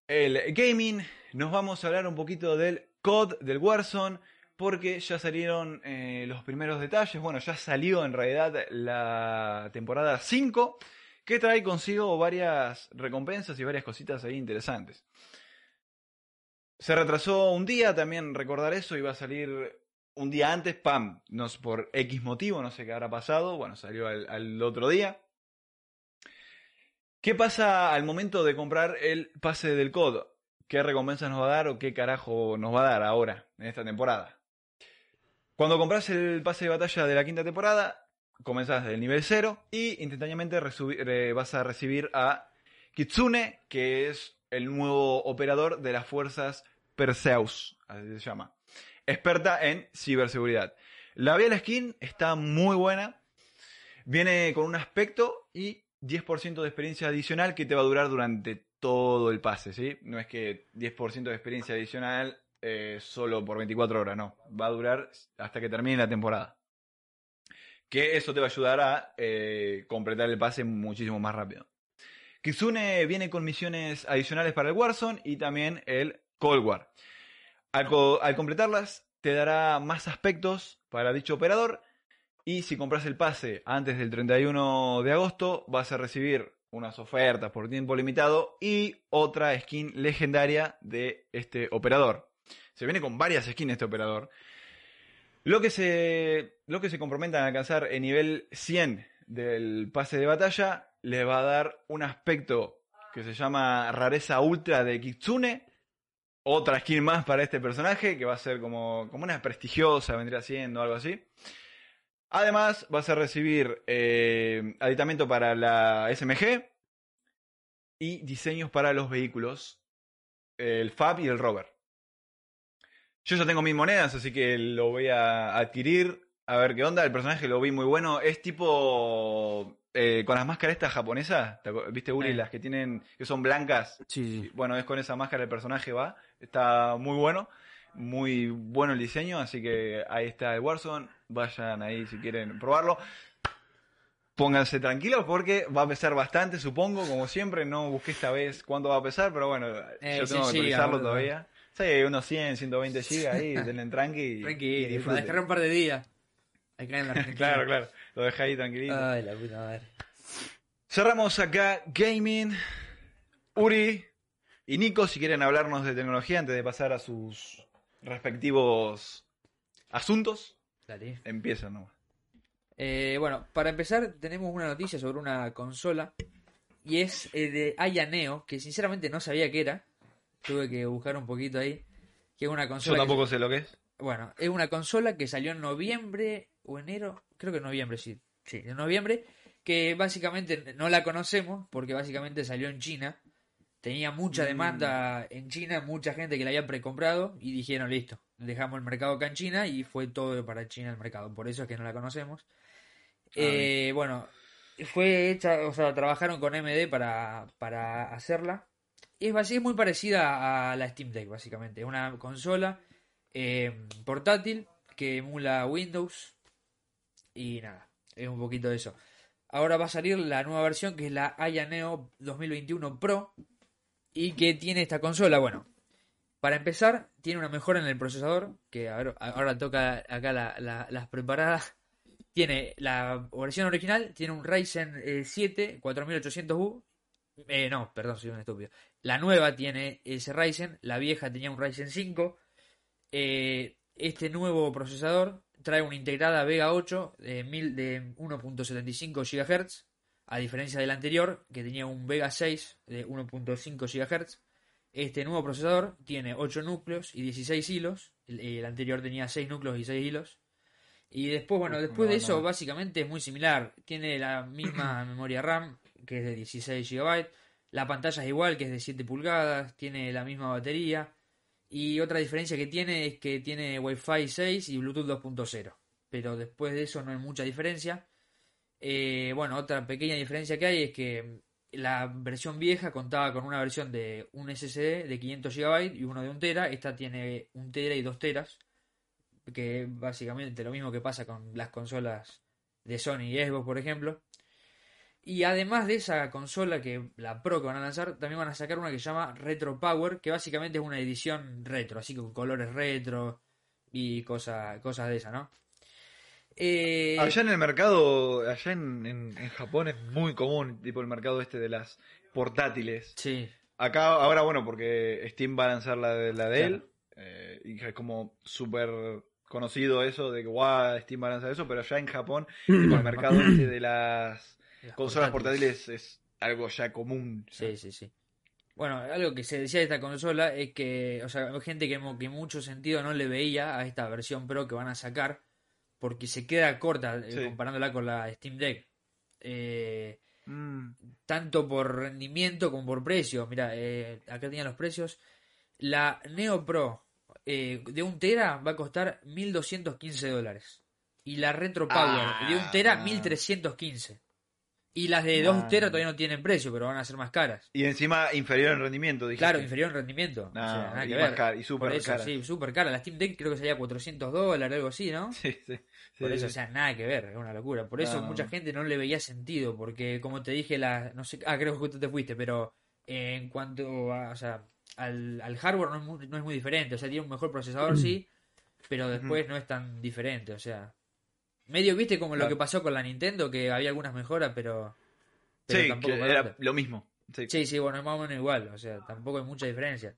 el gaming, nos vamos a hablar un poquito del COD, del Warzone, porque ya salieron eh, los primeros detalles. Bueno, ya salió en realidad la temporada 5, que trae consigo varias recompensas y varias cositas ahí interesantes. Se retrasó un día, también recordar eso, iba a salir un día antes, pam, no sé, por X motivo, no sé qué habrá pasado, bueno, salió al, otro día. ¿Qué pasa al momento de comprar el pase del COD? ¿Qué recompensas nos va a dar o qué carajo nos va a dar ahora, en esta temporada? Cuando compras el pase de batalla de la quinta temporada, comenzás del nivel 0 y instantáneamente vas a recibir a Kitsune, que es el nuevo operador de las fuerzas Perseus, así se llama. Experta en ciberseguridad. La la skin está muy buena. Viene con un aspecto y 10% de experiencia adicional que te va a durar durante todo el pase, ¿sí? No es que 10% de experiencia adicional eh, solo por 24 horas, no. Va a durar hasta que termine la temporada. Que eso te va a ayudar a eh, completar el pase muchísimo más rápido. Kitsune viene con misiones adicionales para el Warzone y también el Cold War. Al, completarlas, te dará más aspectos para dicho operador y si compras el pase antes del 31 de agosto, vas a recibir unas ofertas por tiempo limitado y otra skin legendaria de este operador. Se viene con varias skins este operador. Lo que se, lo que se comprometen a alcanzar en nivel 100 del pase de batalla le va a dar un aspecto que se llama rareza ultra de Kitsune. Otra skin más para este personaje que va a ser como, como una prestigiosa, vendría siendo algo así. Además, vas a recibir eh, aditamento para la SMG y diseños para los vehículos, el FAB y el Rover. Yo ya tengo mis monedas, así que lo voy a adquirir. A ver qué onda. El personaje lo vi muy bueno. Es tipo eh, con las máscaras estas japonesas. ¿Viste, Uri? Las que tienen, que son blancas. Sí, Bueno, es con esa máscara el personaje va. Está muy bueno. Muy bueno el diseño. Así que ahí está el Warzone. Vayan ahí si quieren probarlo. Pónganse tranquilos porque va a pesar bastante, supongo, como siempre. No busqué esta vez cuánto va a pesar, pero bueno, Eh, yo sí, tengo que sí, actualizarlo todavía. Sí, unos 100, 120 gigas ahí, denle tranqui Tranqui, y para descargar un par de días. Acá en la Argentina. Claro, claro, lo dejé ahí tranquilito. Ay, la puta madre. Cerramos acá Gaming. Uri y Nico, si quieren hablarnos de tecnología antes de pasar a sus respectivos asuntos, Dale. empiezan nomás. Eh, bueno, para empezar, tenemos una noticia sobre una consola. Y es eh, de Aya Neo, que sinceramente no sabía qué era. Tuve que buscar un poquito ahí. Que es una Yo consola. que- tampoco sé lo que es. Bueno, es una consola que salió en noviembre o enero, creo que en noviembre, sí, sí, en noviembre, que básicamente no la conocemos porque básicamente salió en China. Tenía mucha Mm. demanda en China, mucha gente que la había precomprado y dijeron, listo, dejamos el mercado acá en China y fue todo para China el mercado. Por eso es que no la conocemos. Eh, bueno, fue hecha, o sea, trabajaron con AMD para, para hacerla. Y es, es muy parecida a la Steam Deck, básicamente. Es una consola eh, portátil que emula Windows. Y nada, es un poquito de eso. Ahora va a salir la nueva versión que es la Aya Neo 2021 Pro. Y que tiene esta consola, bueno. Para empezar, tiene una mejora en el procesador. Que ahora toca acá la- la- las preparadas. Tiene la versión original, tiene un Ryzen eh, 7 4800U. Eh, no, perdón, soy un estúpido. La nueva tiene ese Ryzen, la vieja tenía un Ryzen 5. Eh, este nuevo procesador trae una integrada Vega 8 de, mil- de 1.75 GHz, a diferencia del anterior, que tenía un Vega 6 de 1.5 GHz. Este nuevo procesador tiene 8 núcleos y 16 hilos. El, el anterior tenía 6 núcleos y 6 hilos. Y después, bueno, después no, de eso, no. básicamente es muy similar. Tiene la misma memoria RAM, que es de 16 GB. La pantalla es igual, que es de 7 pulgadas. Tiene la misma batería. Y otra diferencia que tiene es que tiene Wi-Fi 6 y Bluetooth 2.0. Pero después de eso no hay mucha diferencia. Eh, bueno, otra pequeña diferencia que hay es que la versión vieja contaba con una versión de un SSD de 500 GB y uno de 1 tera. Esta tiene 1 tera y 2 teras. Que básicamente lo mismo que pasa con las consolas de Sony y Xbox, por ejemplo. Y además de esa consola que la Pro que van a lanzar, también van a sacar una que se llama Retro Power, que básicamente es una edición retro, así con colores retro y cosas cosas de esa, ¿no? Eh, Allá en el mercado, allá en, en- en Japón es muy común, tipo el mercado este de las portátiles. sí, Acá, ahora bueno, porque Steam va a lanzar la de, la de Claro. él, eh, y es como súper conocido eso de que guau, Steam va a lanzar eso, pero allá en Japón, tipo, el mercado este de las las consolas portátiles es algo ya común. Sí, sí, sí. Bueno, algo que se decía de esta consola es que, o sea, hay gente que, que mucho sentido no le veía a esta versión Pro que van a sacar, porque se queda corta eh, Sí. comparándola con la Steam Deck. Eh, Mm, tanto por rendimiento como por precio. Mira, eh, acá tenían los precios. La Neo Pro eh, de un tera va a costar 1215 dólares. Y la Retro Power Ah. de un tera 1315. Y las de 2 Ah. tera todavía no tienen precio, pero van a ser más caras. Y encima inferior en rendimiento, dijiste. Claro, inferior en rendimiento. o sea, nada y que más ver. cara, y súper Por eso, cara. sí, súper cara. La Steam Deck creo que salía 400 dólares, algo así, ¿no? Sí, sí. Por sí, eso, o sea, nada que ver, es una locura. Por eso mucha gente no le veía sentido, porque como te dije, la, no sé, ah, creo que justo te fuiste, pero eh, en cuanto a, o sea, al, al hardware no es, muy, no es muy diferente, o sea, tiene un mejor procesador, sí, pero después no es tan diferente, o sea, medio viste como lo que pasó con la Nintendo, que había algunas mejoras, pero, pero Sí, tampoco que era lo mismo. Sí. Sí, sí, bueno, es más o menos igual, o sea, tampoco hay mucha diferencia.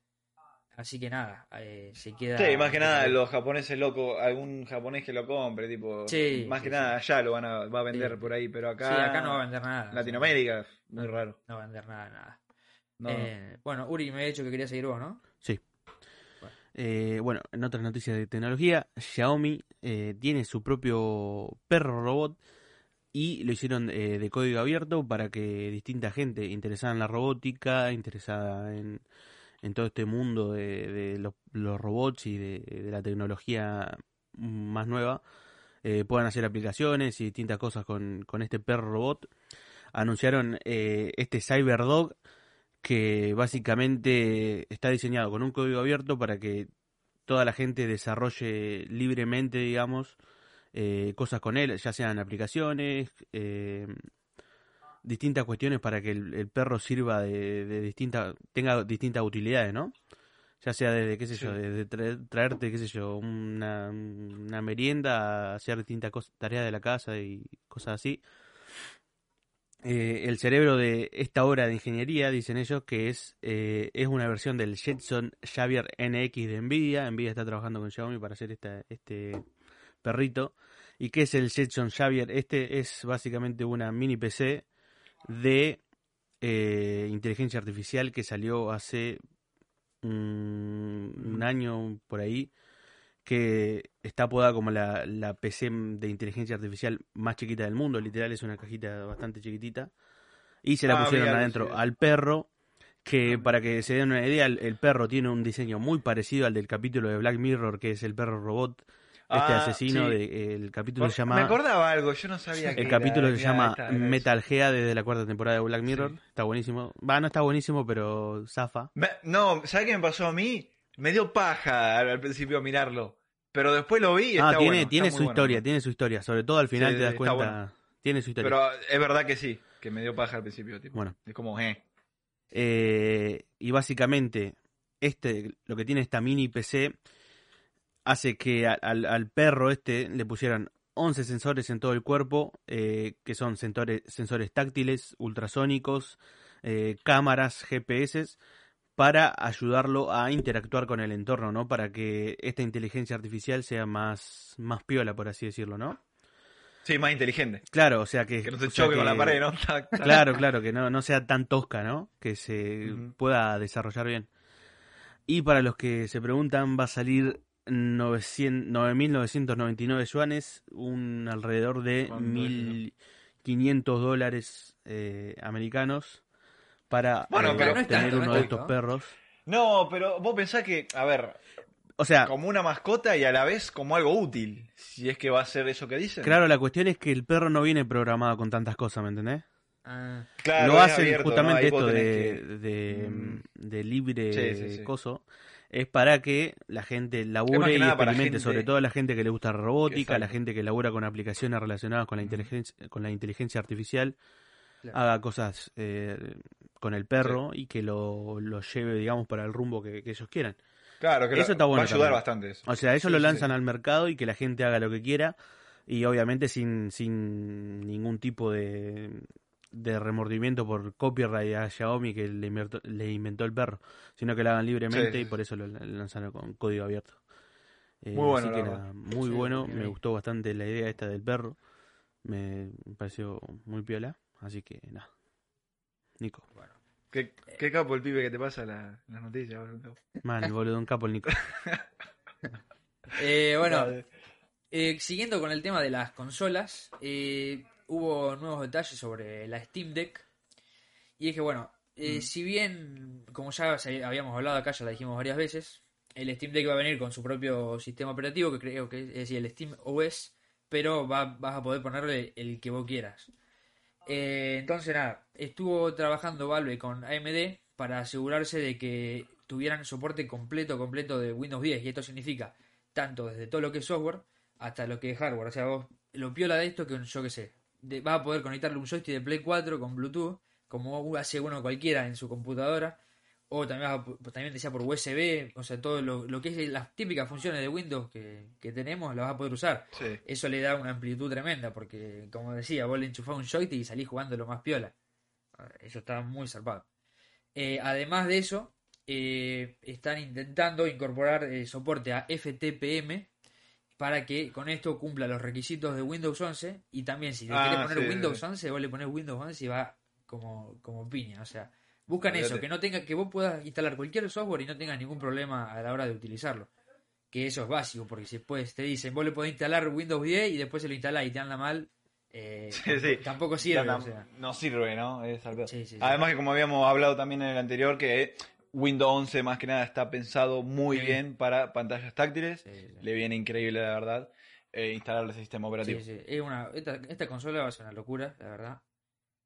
Así que nada, eh, se queda... Sí, más que nada los japoneses locos, algún japonés que lo compre, tipo, Sí, más sí, que sí. nada allá lo van a, va a vender Sí. por ahí, pero acá, Sí, acá no va a vender nada. Latinoamérica, muy raro. No va a vender nada, nada. No, Eh, bueno, Uri me había dicho que quería seguir vos, ¿no? Sí. Eh, bueno, en otras noticias de tecnología, Xiaomi eh, tiene su propio perro robot y lo hicieron eh, de código abierto para que distinta gente interesada en la robótica, interesada en, en todo este mundo de, de los, robots y de, de la tecnología más nueva, eh, puedan hacer aplicaciones y distintas cosas con, con este perro robot. Anunciaron eh, este CyberDog que básicamente está diseñado con un código abierto para que toda la gente desarrolle libremente, digamos, eh, cosas con él, ya sean aplicaciones, eh, distintas cuestiones para que el, el perro sirva de, de distintas, tenga distintas utilidades, ¿no? Ya sea desde, qué sé yo, Sí. desde traer- traerte, qué sé yo, una, una merienda, a hacer distintas cosas, tareas de la casa y cosas así. Eh, el cerebro de esta obra de ingeniería, dicen ellos, que es, eh, es una versión del Jetson Xavier NX de Nvidia. Nvidia está trabajando con Xiaomi para hacer esta, este perrito. ¿Y qué es el Jetson Xavier? Este es básicamente una mini PC de eh, inteligencia artificial que salió hace un, un año por ahí que está apodada como la, la PC de inteligencia artificial más chiquita del mundo, literal es una cajita bastante chiquitita, y se la Ah, pusieron adentro sí. al perro, que para que se den una idea, el, el perro tiene un diseño muy parecido al del capítulo de Black Mirror, que es el perro robot, este Ah, asesino, sí. de, el capítulo se llama... Me acordaba algo, yo no sabía que El capítulo se llama Metal Gea desde la cuarta temporada de Black Mirror. Sí. Está buenísimo. Va, no está buenísimo, pero zafa. Me- no, ¿sabes qué me pasó a mí? Me dio paja al, al principio mirarlo. Pero después lo vi y Ah, está tiene, bueno, tiene está su historia, bueno. tiene su historia. Sobre todo al final Sí, te das cuenta. bueno. Tiene su historia. Pero es verdad que sí, que me dio paja al principio. Tipo. Bueno. Es como, eh. Eh, y básicamente, este, lo que tiene esta mini PC hace que al, al perro este le pusieran 11 sensores en todo el cuerpo, eh, que son sensores, sensores táctiles, ultrasónicos, eh, cámaras, GPS, para ayudarlo a interactuar con el entorno, ¿no? Para que esta inteligencia artificial sea más, más piola, por así decirlo, ¿no? Sí, más inteligente. Claro, o sea que... Que no se choque con la pared, ¿no? Claro, claro, que no, no sea tan tosca, ¿no? Que se pueda desarrollar bien. Y para los que se preguntan, va a salir 900 9.999 yuanes, un alrededor de ¿Cuánto es, 1.500 dólares eh, americanos para Bueno, eh, pero no es tener tanto, uno de estos perros. No, pero vos pensás que, a ver, O sea, como una mascota y a la vez como algo útil. Si es que va a ser eso que dicen. claro, la cuestión es que el perro no viene programado con tantas cosas, ¿me entendés? Ah, Claro, lo hacen justamente esto de, que- de, Mm. de libre Sí, sí, sí. coso es para que la gente labure y experimente, gente- sobre todo la gente que le gusta robótica, la Exacto. gente que labura con aplicaciones relacionadas con la inteligencia, con la inteligencia artificial, Claro. haga cosas eh, con el perro y que lo, lo lleve, digamos, para el rumbo que, que ellos quieran. Claro, que Eso lo- está bueno va a ayudar también. bastante eso. O sea, ellos Sí, lo lanzan sí. al mercado y que la gente haga lo que quiera y obviamente sin, sin ningún tipo de, de remordimiento por copyright a Xiaomi que le inventó, le inventó el perro, sino que lo hagan libremente y por eso lo lanzaron con código abierto. Eh, Muy bueno, así que nada, muy bueno, me gustó bastante la idea esta del perro, me pareció muy piola, así que nada. Nico, ¿Qué, qué capo el pibe que te pasa la- las noticias. boludo. mal, boludo, un capo el Nico. Eh, bueno, eh, siguiendo con el tema de las consolas, eh, hubo nuevos detalles sobre la Steam Deck. Y es que, bueno, eh, Mm. si bien, como ya habíamos hablado acá, ya la dijimos varias veces, el Steam Deck va a venir con su propio sistema operativo, que creo que es, es decir, el Steam OS, pero va, vas a poder ponerle el que vos quieras. Eh, entonces, nada, estuvo trabajando Valve con AMD para asegurarse de que tuvieran soporte completo, completo de Windows 10. Y esto significa tanto desde todo lo que es software hasta lo que es hardware. O sea, vos, lo piola de esto que yo que sé, de- vas a poder conectarle un joystick de Play 4 con Bluetooth, como hace uno cualquiera en su computadora. O también, también decía por USB, o sea, todo lo, lo que es las típicas funciones de Windows que, que tenemos, las vas a poder usar. Sí. Eso le da una amplitud tremenda, porque como decía, vos le enchufás un joystick y salís jugando lo más piola. Eso está muy zarpado. Eh, además de eso, eh, están intentando incorporar eh, soporte a FTPM para que con esto cumpla los requisitos de Windows 11 y también si le Ah, querés poner sí, Windows sí. 11, vos le pones Windows 11 y va como, como piña, o sea, buscan eso, que no tenga que vos puedas instalar cualquier software y no tengas ningún problema a la hora de utilizarlo. Que eso es básico, porque si después te dicen, vos le podés instalar Windows 10 y después se lo instalás y te anda mal, eh, Sí, tampoco, sí. tampoco sirve. No, o sea. no sirve, ¿no? Es. Sí. Además que como habíamos hablado también en el anterior, que Windows 11 más que nada está pensado muy bien para pantallas táctiles. Le viene increíble, la verdad, eh, instalarle ese sistema operativo. Sí, Sí, sí. Es una, esta, esta consola va a ser una locura, la verdad.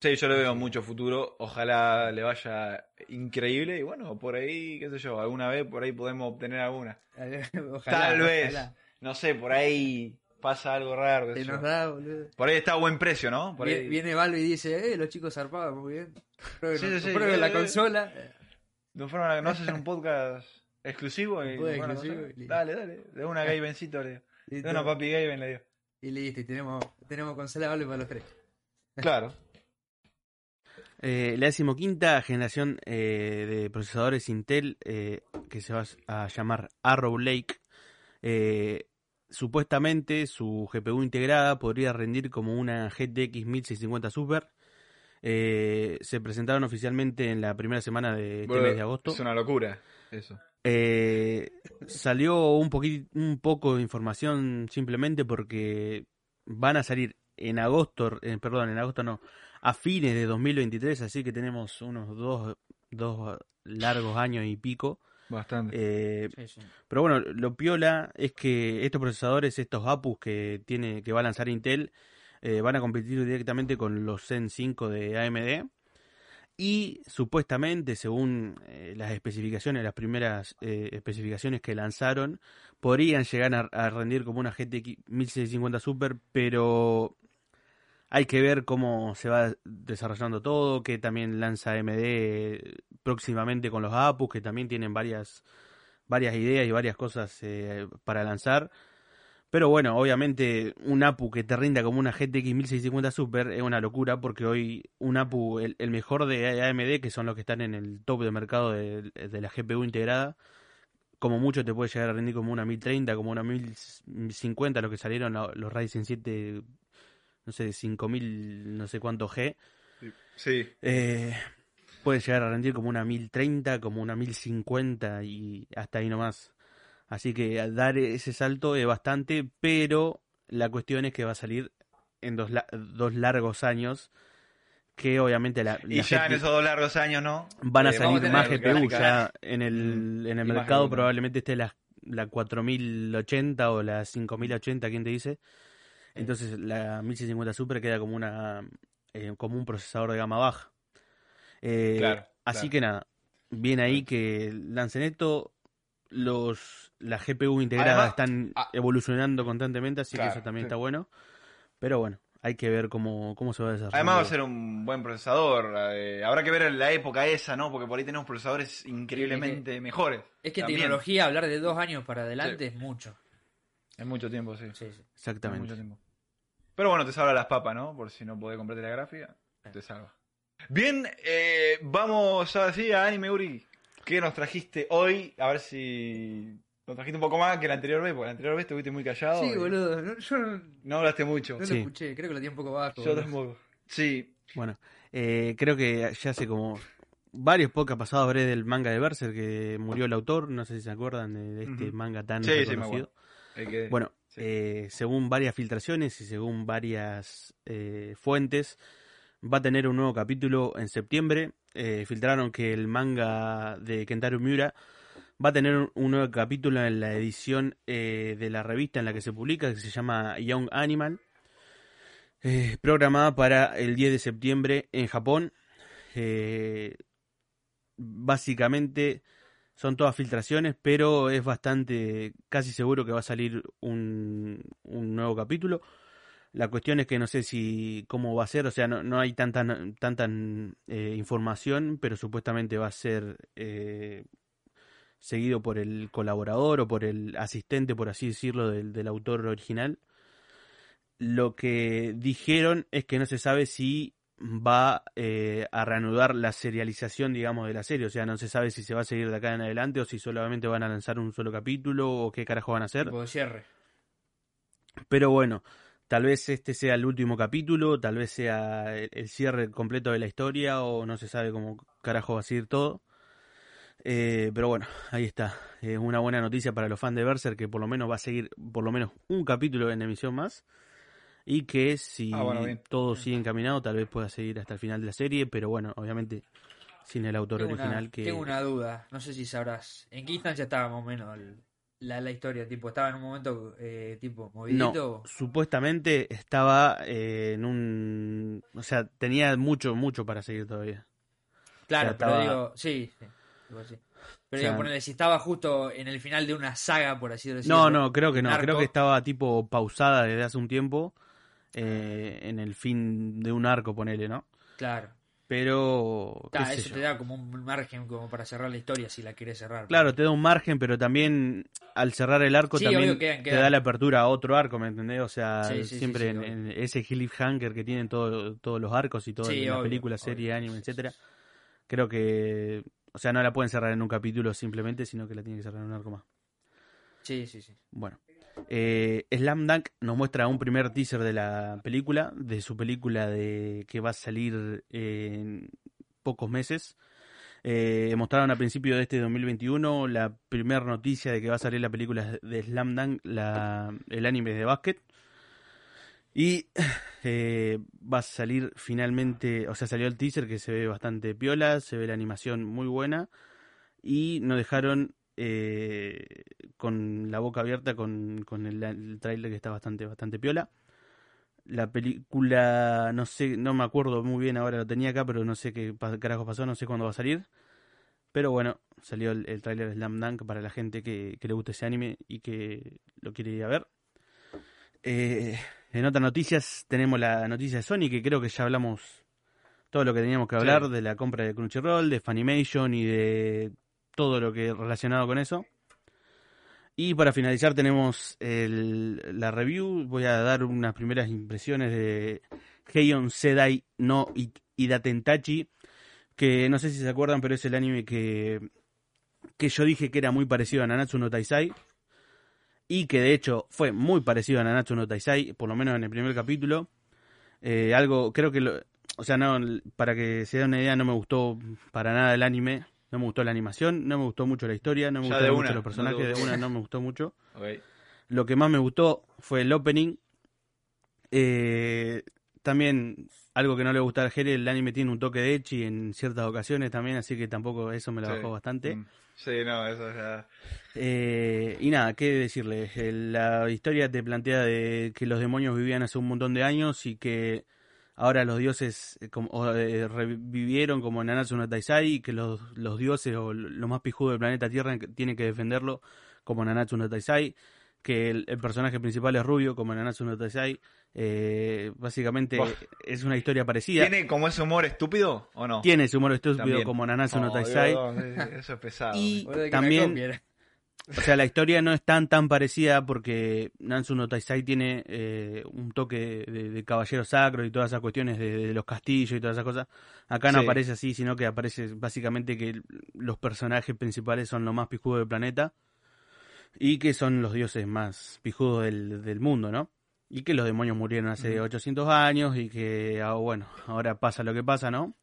Yo le veo Sí. mucho futuro. Ojalá le vaya increíble. Y bueno, por ahí, qué sé yo, alguna vez por ahí podemos obtener alguna. Ojalá, Tal vez. ojalá. No sé, por ahí pasa algo raro. qué sé yo. da. Por ahí está a buen precio, ¿no? Por Viene, ahí- viene Valve y dice, eh, los chicos zarpados, muy bien. Prueben, Sí, sí, sí. prueben la Eh, consola. ¿No, fueron a- ¿No haces un podcast exclusivo? Y y. Dale, dale. De una Gabencito le. Listo. De una papi Gaben le dio. Y listo, y tenemos, tenemos consola Valve para los tres. Claro. Eh, la decimoquinta generación eh, de procesadores Intel, eh, que se va a llamar Arrow Lake, eh, supuestamente su GPU integrada podría rendir como una GTX 1650 Super. Eh, se presentaron oficialmente en la primera semana de este Bueno, mes de agosto. Es una locura eso. Eh, salió un, un poco de información simplemente porque van a salir en agosto, perdón, en agosto no, a fines de 2023, así que tenemos unos dos, dos largos años y pico. Bastante. Eh, Sí, sí. pero bueno, lo piola es que estos procesadores, estos APUs que tiene, que va a lanzar Intel, eh, van a competir directamente con los Zen 5 de AMD. Y supuestamente, según eh, las especificaciones, las primeras eh, especificaciones que lanzaron, podrían llegar a, a rendir como una GTX 1650 Super, pero hay que ver cómo se va desarrollando todo, que también lanza AMD próximamente con los APUs, que también tienen varias, varias ideas y varias cosas eh, para lanzar. Pero bueno, obviamente un APU que te rinda como una GTX 1650 Super es una locura porque hoy un APU, el, el mejor de AMD, que son los que están en el top de mercado de, de la GPU integrada, como mucho te puede llegar a rendir como una 1030, como una 1050, lo que salieron los Ryzen 7, no sé, 5000, no sé cuánto G. Sí. Eh, puede llegar a rendir como una 1030, como una 1050 y hasta ahí nomás. Así que al dar ese salto es bastante, pero la cuestión es que va a salir en dos, la- dos largos años, que obviamente la, Y la ya en esos dos largos años, ¿no? van a Eh, salir más GPU. Ya en el, Mm, en el mercado probablemente esté la, la 4080 o la 5080, ¿quién te dice? Entonces la 1650 Super queda como una eh, como un procesador de gama baja. Eh, Claro, así claro. que nada, bien ahí que lancen esto. Los las GPU integradas Además, están ah, evolucionando constantemente, así Claro, que eso también sí. está bueno. Pero bueno, hay que ver cómo, cómo se va a desarrollar. Además va a ser un buen procesador. eh, habrá que ver la época esa, ¿no? Porque por ahí tenemos procesadores increíblemente mejores. Es que en También. tecnología hablar de dos años para adelante Sí. es mucho. En mucho tiempo, sí. Sí, sí. En Exactamente. mucho tiempo. Pero bueno, te salva las papas, ¿no? Por si no podés comprarte la gráfica, te salva. Bien, eh, vamos ahora sí a Anime Uri. ¿Qué nos trajiste hoy? A ver si nos trajiste un poco más que la anterior vez, porque la anterior vez estuviste muy callado. Sí, y boludo. no- yo no, No hablaste mucho. no Sí. lo escuché. Creo que lo tiene un poco bajo. Yo tampoco. Sí, Bueno, eh, creo que ya hace como varios podcasts pasados hablé del manga de Berserk que murió el autor, no sé si se acuerdan de, de este manga tan Sí, sí, me reconocido. el que- Bueno, Eh, según varias filtraciones y según varias eh, fuentes, va a tener un nuevo capítulo en septiembre. Eh, filtraron que el manga de Kentaro Miura va a tener un, nuevo capítulo en la edición de la revista en la que se publica, que se llama Young Animal, programada para el 10 de septiembre en Japón. Básicamente son todas filtraciones, pero es bastante, casi seguro que va a salir un, un nuevo capítulo. La cuestión es que no sé si cómo va a ser, o sea, no, no hay tanta, tanta eh, información, pero supuestamente va a ser eh, seguido por el colaborador o por el asistente, por así decirlo, del, del autor original. Lo que dijeron es que no se sabe si va eh, a reanudar la serialización, digamos, de la serie. O sea, no se sabe si se va a seguir de acá en adelante o si solamente van a lanzar un solo capítulo o qué carajo van a hacer. Tipo de cierre. Pero bueno, tal vez este sea el último capítulo, tal vez sea el, el cierre completo de la historia o no se sabe cómo carajo va a seguir todo. Eh, pero bueno, ahí está. Es una buena noticia para los fans de Berserk que por lo menos va a seguir por lo menos un capítulo en emisión más. Y que si Ah, bueno, todo sigue encaminado, tal vez pueda seguir hasta el final de la serie. Pero bueno, obviamente sin el autor Tengo original una, que... tengo una duda. No sé si sabrás. ¿En qué instancia estaba más o menos el- la, la historia? Tipo, ¿estaba en un momento eh, tipo No, movidito? supuestamente estaba eh, en un... O sea, tenía mucho, mucho para seguir todavía. Claro, o sea, pero estaba- digo, sí, sí, digo, sí. Pero O sea, digo, ponele, si estaba justo en el final de una saga, por así decirlo. No, no, creo que no. arco. Creo que estaba tipo pausada desde hace un tiempo eh, en el fin de un arco, ponele, ¿no? Claro. Pero... sé eso yo. te da como un margen como para cerrar la historia si la quieres cerrar. Claro, te da un margen, pero también al cerrar el arco Sí, también quedan- te da la apertura a otro arco, ¿me entendés? O sea, Sí, sí, sí, siempre en, en ese cliffhanger que tienen todo- todos los arcos y todas las películas, series, anime, etcétera. Creo que... O sea, no la pueden cerrar en un capítulo simplemente, sino que la tienen que cerrar en un arco más. Sí, sí, sí. Bueno, eh, Slam Dunk nos muestra un primer teaser de la película, de su película de que va a salir en pocos meses. Eh, mostraron a principio de este 2021 la primera noticia de que va a salir la película de Slam Dunk, el anime de básquet. Y eh, va a salir finalmente, o sea, salió el teaser que se ve bastante piola, se ve la animación muy buena y nos dejaron eh, con la boca abierta con, con el, el tráiler que está bastante bastante piola. La película, no sé, no me acuerdo muy bien ahora, lo tenía acá, pero no sé qué carajo pasó, no sé cuándo va a salir. Pero bueno, salió el, el tráiler de Slam Dunk para la gente que, que le gusta ese anime y que lo quiere ir a ver. Eh, en otras noticias tenemos la noticia de Sony, que creo que ya hablamos todo lo que teníamos que hablar Sí. de la compra de Crunchyroll, de Funimation y de todo lo que relacionado con eso. Y para finalizar tenemos el- la review. Voy a dar unas primeras impresiones de Heion Sedai no I- Idatentachi, que no sé si se acuerdan, pero es el anime que, que yo dije que era muy parecido a Nanatsu no Taisai. Y que de hecho fue muy parecido a Nanatsu no Taisai, por lo menos en el primer capítulo. Eh, algo, creo que, lo- o sea, no, para que se den una idea, no me gustó para nada el anime. No me gustó la animación, no me gustó mucho la historia, no me gustaron mucho los no personajes, de una no me gustó mucho. Lo que más me gustó fue el opening. Eh, también algo que no le gusta a Jere, el anime tiene un toque de Echi en ciertas ocasiones también, así que tampoco eso me lo Sí. bajó bastante. Mm. Sí, no, eso ya. Eh, y nada, qué decirles. La historia te plantea de que los demonios vivían hace un montón de años y que ahora los dioses eh, como, o, eh, revivieron como en Nanatsu no Taisai y que los, los dioses o lo más pijudo del planeta Tierra tienen que defenderlo como Nanatsu no Taisai. que el, el personaje principal es rubio, como Nanatsu no Taizai. Eh, básicamente es una historia parecida. ¿Tiene como ese humor estúpido o no? Tiene ese humor estúpido También. como Nanatsu no Oh, Taizai. Dios, eso es pesado. Y también-. O sea, la historia no es tan tan parecida porque Nansu no Taizai tiene eh, un toque de, de caballero sacro y todas esas cuestiones de, de los castillos y todas esas cosas. Acá no Sí. aparece así, sino que aparece básicamente que los personajes principales son los más pijudos del planeta y que son los dioses más pijudos del, del mundo, ¿no? Y que los demonios murieron hace Ujú. 800 años y que, ah, bueno, ahora pasa lo que pasa, ¿no?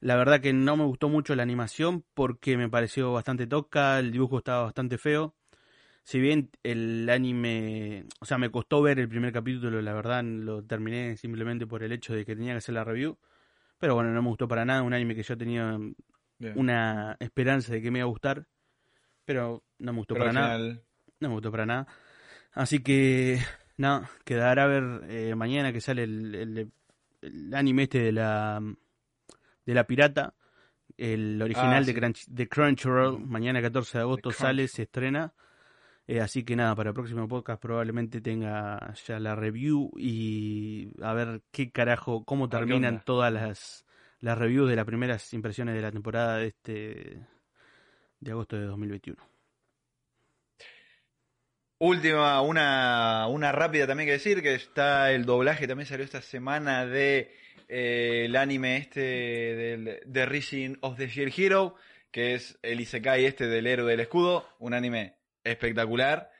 La verdad que no me gustó mucho la animación porque me pareció bastante tosca, el dibujo estaba bastante feo. Si bien el anime, o sea, me costó ver el primer capítulo, la verdad lo terminé simplemente por el hecho de que tenía que hacer la review. Pero bueno, no me gustó para nada, un anime que yo tenía Bien. una esperanza de que me iba a gustar, pero no me gustó Pero para nada. final- No me gustó para nada. Así que, nada, quedará a ver eh, mañana que sale el, el- el anime este de la de la pirata, el original Ah, de. Crunch- de Crunchyroll. Mm. Mañana 14 de agosto sale, se estrena. Eh, así que nada, para el próximo podcast probablemente tenga ya la review y a ver qué carajo, cómo A ver qué terminan todas las, las reviews de las primeras impresiones de la temporada de este de agosto de 2021. Última, una, una rápida también que decir, que está el doblaje, también salió esta semana de eh, el anime este del The Rising of the Shield Hero, que es el Isekai este del héroe del escudo, un anime espectacular.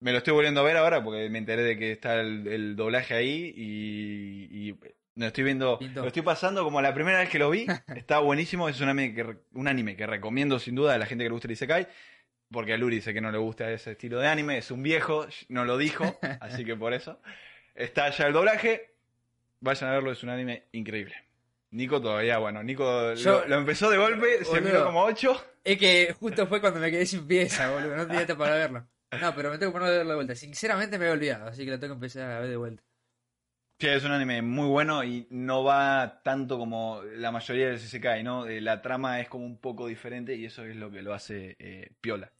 Me lo estoy volviendo a ver ahora porque me enteré de que está el, el doblaje ahí y, y lo estoy viendo, lo estoy pasando como la primera vez que lo vi. Está buenísimo, es un anime que, un anime que recomiendo sin duda a la gente que le gusta el Isekai. Porque a Luri dice que no le gusta ese estilo de anime, es un viejo, no lo dijo, así que por eso. Está ya el doblaje, vayan a verlo, es un anime increíble. Nico todavía, bueno, Nico Yo- lo, lo empezó de golpe, se Boludo. miró como 8. Es que justo fue cuando me quedé sin pieza, boludo. No tenía tiempo para verlo. No, pero me tengo que poner a verlo de vuelta. Sinceramente me he olvidado, así que lo tengo que empezar a ver de vuelta. Sí, es un anime muy bueno y no va tanto como la mayoría del CCK, ¿no? Eh, La trama es como un poco diferente y eso es lo que lo hace eh, piola.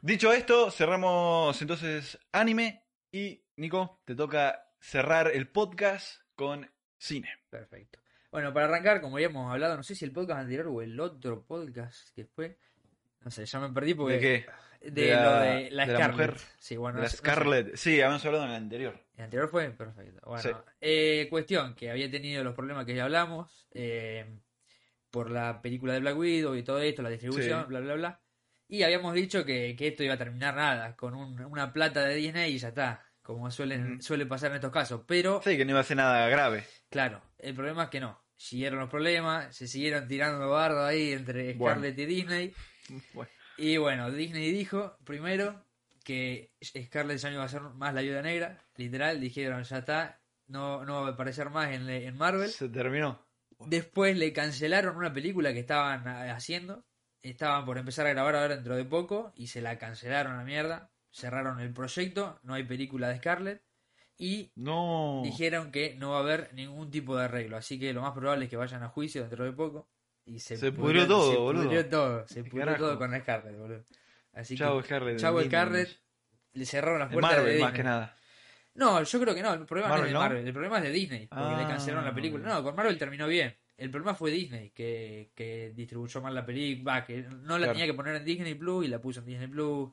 Dicho esto, cerramos entonces anime y Nico, te toca cerrar el podcast con cine. Perfecto. Bueno, para arrancar, como habíamos hablado, no sé si el podcast anterior o el otro podcast que fue. No sé, ya me perdí porque. ¿De qué? De, De la- lo de la de la Scarlett. mujer. Sí, bueno, la no sé- no sé. Scarlett. Sí, habíamos hablado en el anterior. El anterior fue perfecto. Bueno, Sí. eh, cuestión que había tenido los problemas que ya hablamos eh, por la película de Black Widow y todo esto, la distribución, Sí. bla, bla, bla. Y habíamos dicho que, que esto iba a terminar nada, con un- una plata de Disney y ya está, como suelen, Ujú. suele pasar en estos casos. Pero, Sí, que no iba a ser nada grave. claro, el problema es que no. Siguieron los problemas, se siguieron tirando bardo ahí entre Bueno. Scarlett y Disney. Bueno, Y bueno, Disney dijo primero que Scarlett ya no iba a ser más la viuda negra, literal, dijeron ya está, no, no va a aparecer más en, en Marvel. se terminó. Después le cancelaron una película que estaban eh, haciendo, estaban por empezar a grabar ahora dentro de poco y se la cancelaron a la mierda, cerraron el proyecto, no hay película de Scarlett y No. dijeron que no va a haber ningún tipo de arreglo, así que lo más probable es que vayan a juicio dentro de poco. Y se, Se pudrió todo, se boludo. pudrió todo, se ¿Qué pudrió carajo? todo con Scarlett, boludo. Así Chau, que, Scarlett. chau, Disney. Scarlett. Le cerraron las De puertas de Marvel, más Disney. que nada. No, yo creo que no, el problema no es de ¿no? Marvel, el problema es de Disney, porque le Ah. cancelaron la película. No, con Marvel terminó bien. El problema fue Disney, que, que distribuyó mal la película, que no la Claro. tenía que poner en Disney Plus y la puso en Disney Plus,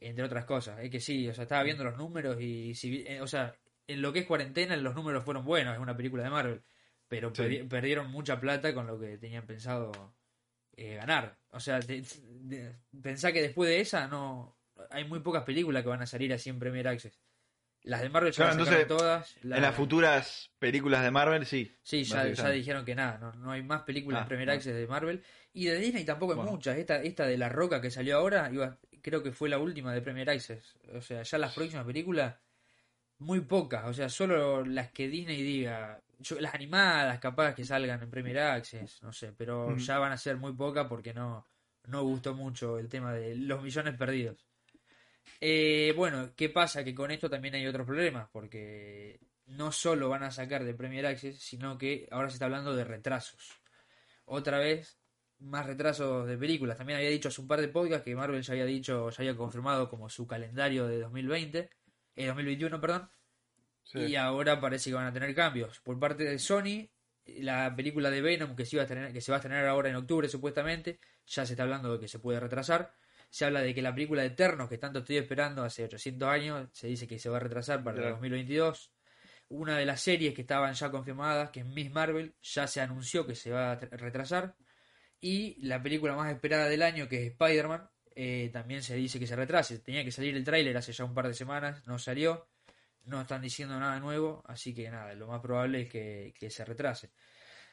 entre otras cosas. Es que sí, o sea, estaba viendo los números y, si, eh, o sea, en lo que es cuarentena los números fueron buenos, es una película de Marvel, pero Sí. perdi- perdieron mucha plata con lo que tenían pensado eh, ganar. O sea, de- de- pensá que después de esa no hay muy pocas películas que van a salir así en Premier Access. Las de Marvel ya Claro, entonces, todas. la- En las futuras películas de Marvel, sí. Sí, ya, ya dijeron que nada, no, no hay más películas Ah, en Premier bueno. Access de Marvel. Y de Disney tampoco hay Bueno. muchas. Esta, esta de La Roca que salió ahora, iba, creo que fue la última de Premier Access. O sea, ya las próximas películas, muy pocas. O sea, solo las que Disney diga. yo- las animadas capaz que salgan en Premier Access, no sé, pero ya van a ser muy pocas porque no, no gustó mucho el tema de los millones perdidos. Eh, bueno, ¿qué pasa? Que con esto también hay otros problemas, porque no solo van a sacar de Premier Access, sino que ahora se está hablando de retrasos. Otra vez, más retrasos de películas. También había dicho hace un par de podcasts que Marvel ya había dicho, ya había confirmado como su calendario de 2020, eh, 2021, perdón. Sí. Y ahora parece que van a tener cambios. Por parte de Sony, la película de Venom que se, iba a tener, que se va a estrenar ahora en octubre supuestamente, ya se está hablando de que se puede retrasar. Se habla de que la película de Eternos, que tanto estoy esperando hace 800 años, se dice que se va a retrasar para el Claro. 2022. Una de las series que estaban ya confirmadas, que es Miss Marvel, ya se anunció que se va a tra- retrasar. Y la película más esperada del año, que es Spider-Man, eh, también se dice que se retrase. Tenía que salir el tráiler hace ya un par de semanas, no salió. No están diciendo nada nuevo, así que nada, lo más probable es que, que se retrase.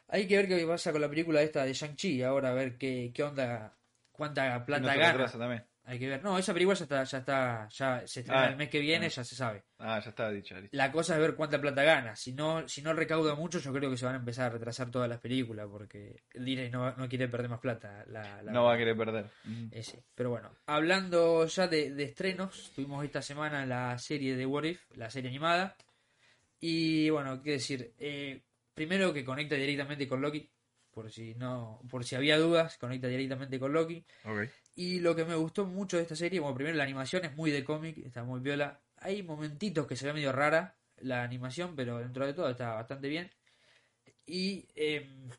Hay que ver qué pasa con la película esta de Shang-Chi, ahora a ver qué, qué onda, cuánta plata no gana. también. Hay que ver. No, esa película ya está, ya está, ya se estrena Ah, el mes que viene, ah. ya se sabe. Ah, ya está dicho. listo. La cosa es ver cuánta plata gana. Si no, si no recauda mucho, yo creo que se van a empezar a retrasar todas las películas porque Disney no, no quiere perder más plata. La, la No va a querer perder. Sí. Pero bueno, hablando ya de, de estrenos, tuvimos esta semana la serie de What If, la serie animada. Y bueno, qué decir, eh, primero que conecta directamente con Loki, por si no, por si había dudas, conecta directamente con Loki. Ok. Y lo que me gustó mucho de esta serie, bueno, primero la animación es muy de cómic, está muy viola. Hay momentitos que se ve medio rara la animación, pero dentro de todo está bastante bien. Y em,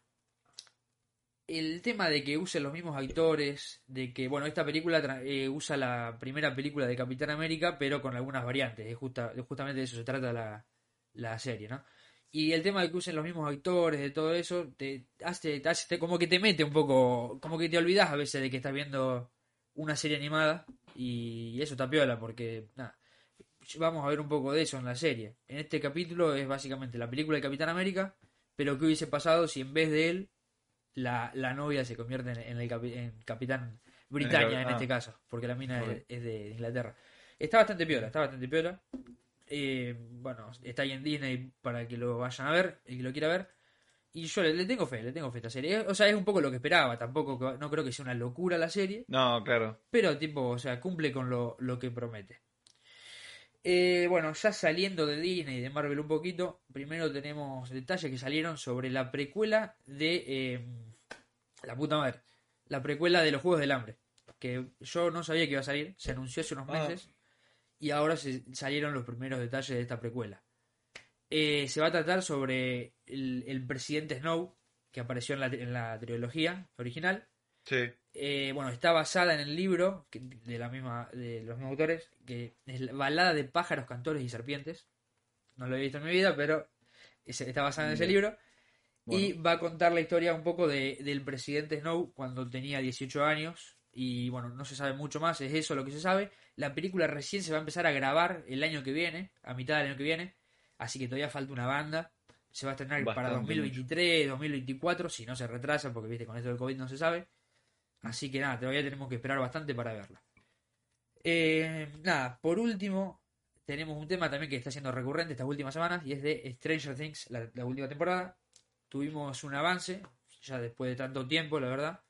el tema de que usen los mismos actores, de que, bueno, esta película eh, usa la primera película de Capitán América, pero con algunas variantes. Es justa- justamente de eso se trata la, la serie, ¿no? Y el tema de que usen los mismos actores, de todo eso, te hace, te hace- como que te mete un poco, como que te olvidas a veces de que estás viendo una serie animada y eso está piola porque, nada, vamos a ver un poco de eso en la serie. En este capítulo es básicamente la película de Capitán América, pero ¿qué hubiese pasado si en vez de él la, la novia se convierte en, en el capi- en Capitán Britannia en ah. este caso? Porque la mina es, es de Inglaterra. Está bastante piola, está bastante piola. Eh, bueno, está ahí en Disney para que lo vayan a ver, el que lo quiera ver. Y yo le, le tengo fe, le tengo fe a esta serie. O sea, es un poco lo que esperaba. Tampoco, no creo que sea una locura la serie. No, claro. Pero tipo, o sea, cumple con lo, lo que promete. Eh, bueno, ya saliendo de Disney y de Marvel un poquito, primero tenemos detalles que salieron sobre la precuela de... eh, la puta madre. La precuela de los Juegos del Hambre. Que yo no sabía que iba a salir, se anunció hace unos Ah. Y ahora se salieron los primeros detalles de esta precuela. Eh, se va a tratar sobre el, el presidente Snow, que apareció en la, en la trilogía original. Sí. Eh, bueno, está basada en el libro que- de la misma de los mismos autores, que es la balada de pájaros, cantores y serpientes. No lo he visto en mi vida, pero es- está basada en ese libro. Y va a contar la historia un poco de, del presidente Snow cuando tenía 18 años. Y bueno, no se sabe mucho más, es eso lo que se sabe. La película recién se va a empezar a grabar el año que viene, a mitad del año que viene. Así que todavía falta una banda. Se va a estrenar para Bastante 2023, 2024, si no se retrasa, porque viste, con esto del COVID no se sabe. Así que nada, todavía tenemos que esperar bastante para verla. Eh, nada, por último, tenemos un tema también que está siendo recurrente estas últimas semanas y es de Stranger Things, la, la última temporada. Tuvimos un avance, ya después de tanto tiempo, la verdad.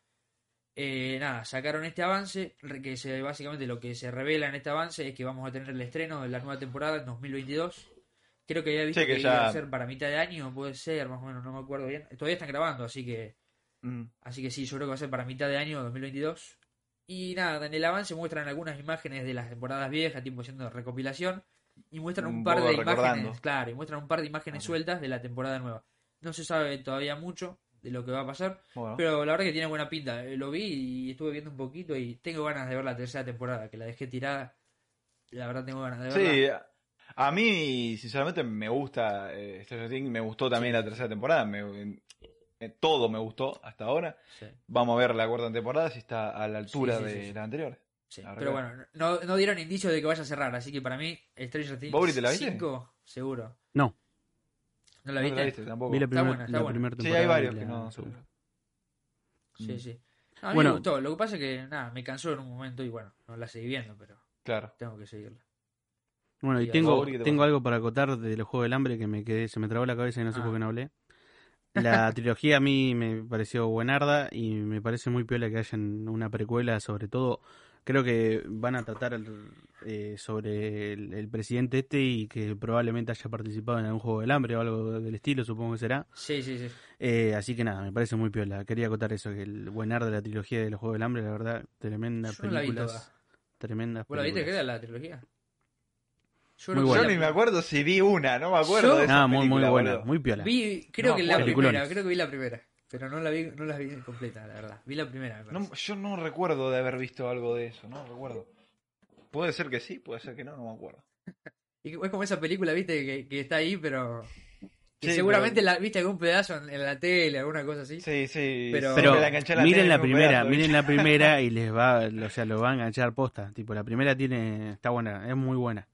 Eh, nada, sacaron este avance, que se, básicamente lo que se revela en este avance es que vamos a tener el estreno de la nueva temporada en 2022. Creo que había visto Sí, que que, ya- iba a ser para mitad de año, puede ser, más o menos, no me acuerdo bien. Todavía están grabando, así que Mm. Así que sí, yo creo que va a ser para mitad de año 2022. Y nada, en el avance muestran algunas imágenes de las temporadas viejas, tipo siendo recopilación. Y muestran un, Un par de imágenes, claro, y muestran un par de imágenes sueltas de la temporada nueva. No se sabe todavía mucho de lo que va a pasar, Bueno. pero la verdad que tiene buena pinta. Eh, Lo vi y estuve viendo un poquito y tengo ganas de ver la tercera temporada, que la dejé tirada. La verdad tengo ganas de verla. Sí, a mí sinceramente me gusta eh, Stranger Things, me gustó también la tercera temporada, me- eh, todo me gustó hasta ahora. Sí, Vamos a ver la cuarta temporada si está a la altura Sí, sí, de sí, sí. la anterior. sí. La Pero bueno, no, no dieron indicios de que vaya a cerrar, así que para mí Stranger Things ¿Vos, Uri, te la viste? 5, seguro. No, ¿No la ¿No viste? la viste tampoco? vi la, primer- buena, está la buena. primera Sí, temporada. hay varios que no. segunda. Sí, Mm. sí. No, a mí Bueno. me gustó. Lo que pasa es que, nada, me cansó en un momento y bueno, no la seguí viendo, pero Claro. tengo que seguirla. Bueno, y Sí, tengo, Mauri, ¿qué te tengo algo para acotar de los Juegos del Hambre que me quedé, se me trabó la cabeza y no sé Ah. por qué no hablé. La trilogía a mí me pareció buenarda y me parece muy piola que hayan una precuela, sobre todo creo que van a tratar eh, sobre el, el presidente este y que probablemente haya participado en algún juego del hambre o algo del estilo, supongo que será. Sí, sí, sí. Eh, así que nada, me parece muy piola. Quería contar eso, que el buen de la trilogía de los Juegos del Hambre, la verdad, tremenda no películas. toda. Tremendas ¿Vos la viste que era la trilogía? Yo buena. Yo ni me acuerdo si vi una, no me acuerdo Yo- de esa Nada, muy, muy buena, boludo. muy piola. Vi, creo No que la primera, creo que vi la primera. Pero no la vi, no la vi completa, la verdad. Vi la primera, me. No, yo no recuerdo de haber visto algo de eso, no recuerdo. Puede ser que sí, puede ser que no, no me acuerdo. Y es como esa película, viste, que, que está ahí, pero. que Sí, seguramente pero- la viste algún pedazo en, en la tele, alguna cosa así. Sí, sí. Pero- la miren la primera, pedazo, miren la primera y les va, o sea, lo va a enganchar posta. Tipo, la primera tiene, está buena, es muy buena.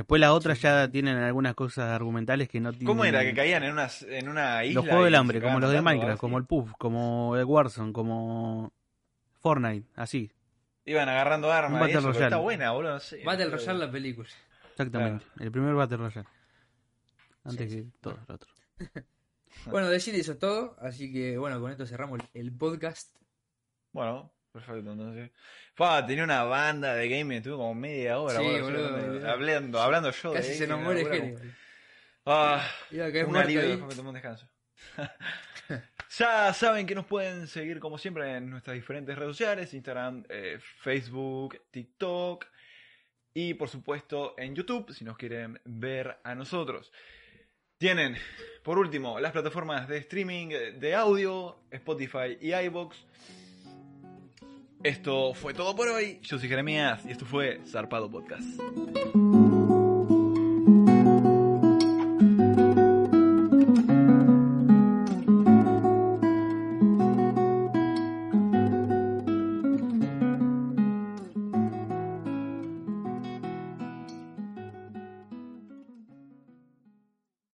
Después la otra ya tienen algunas cosas argumentales que no tienen. ¿Cómo era? Que caían en una, en una isla. Los juegos del hambre, como los de Minecraft, así? como el Puff, como el Warzone, como Fortnite, así, Iban agarrando armas. Un y Battle eso. Está buena, boludo. No sé. Battle Royale la película. exactamente. El primer Battle Royale. Antes Sí, que todo lo otro. Bueno, de cine eso es todo. Así que bueno, con esto cerramos el podcast. Bueno, perfecto, entonces. Fua, tenía una banda de gaming, estuve como media hora, Sí, boludo, boludo, hablando, boludo. hablando, hablando yo Casi de se nos muere. Genio. Ah, Iba a caer un alivio, tomar un descanso. ya saben que nos pueden seguir como siempre en nuestras diferentes redes sociales, Instagram, eh, Facebook, TikTok y por supuesto en YouTube si nos quieren ver a nosotros. Tienen, por último, las plataformas de streaming de audio, Spotify y iBox. Esto fue todo por hoy. Yo soy Jeremías y esto fue Zarpado Podcast.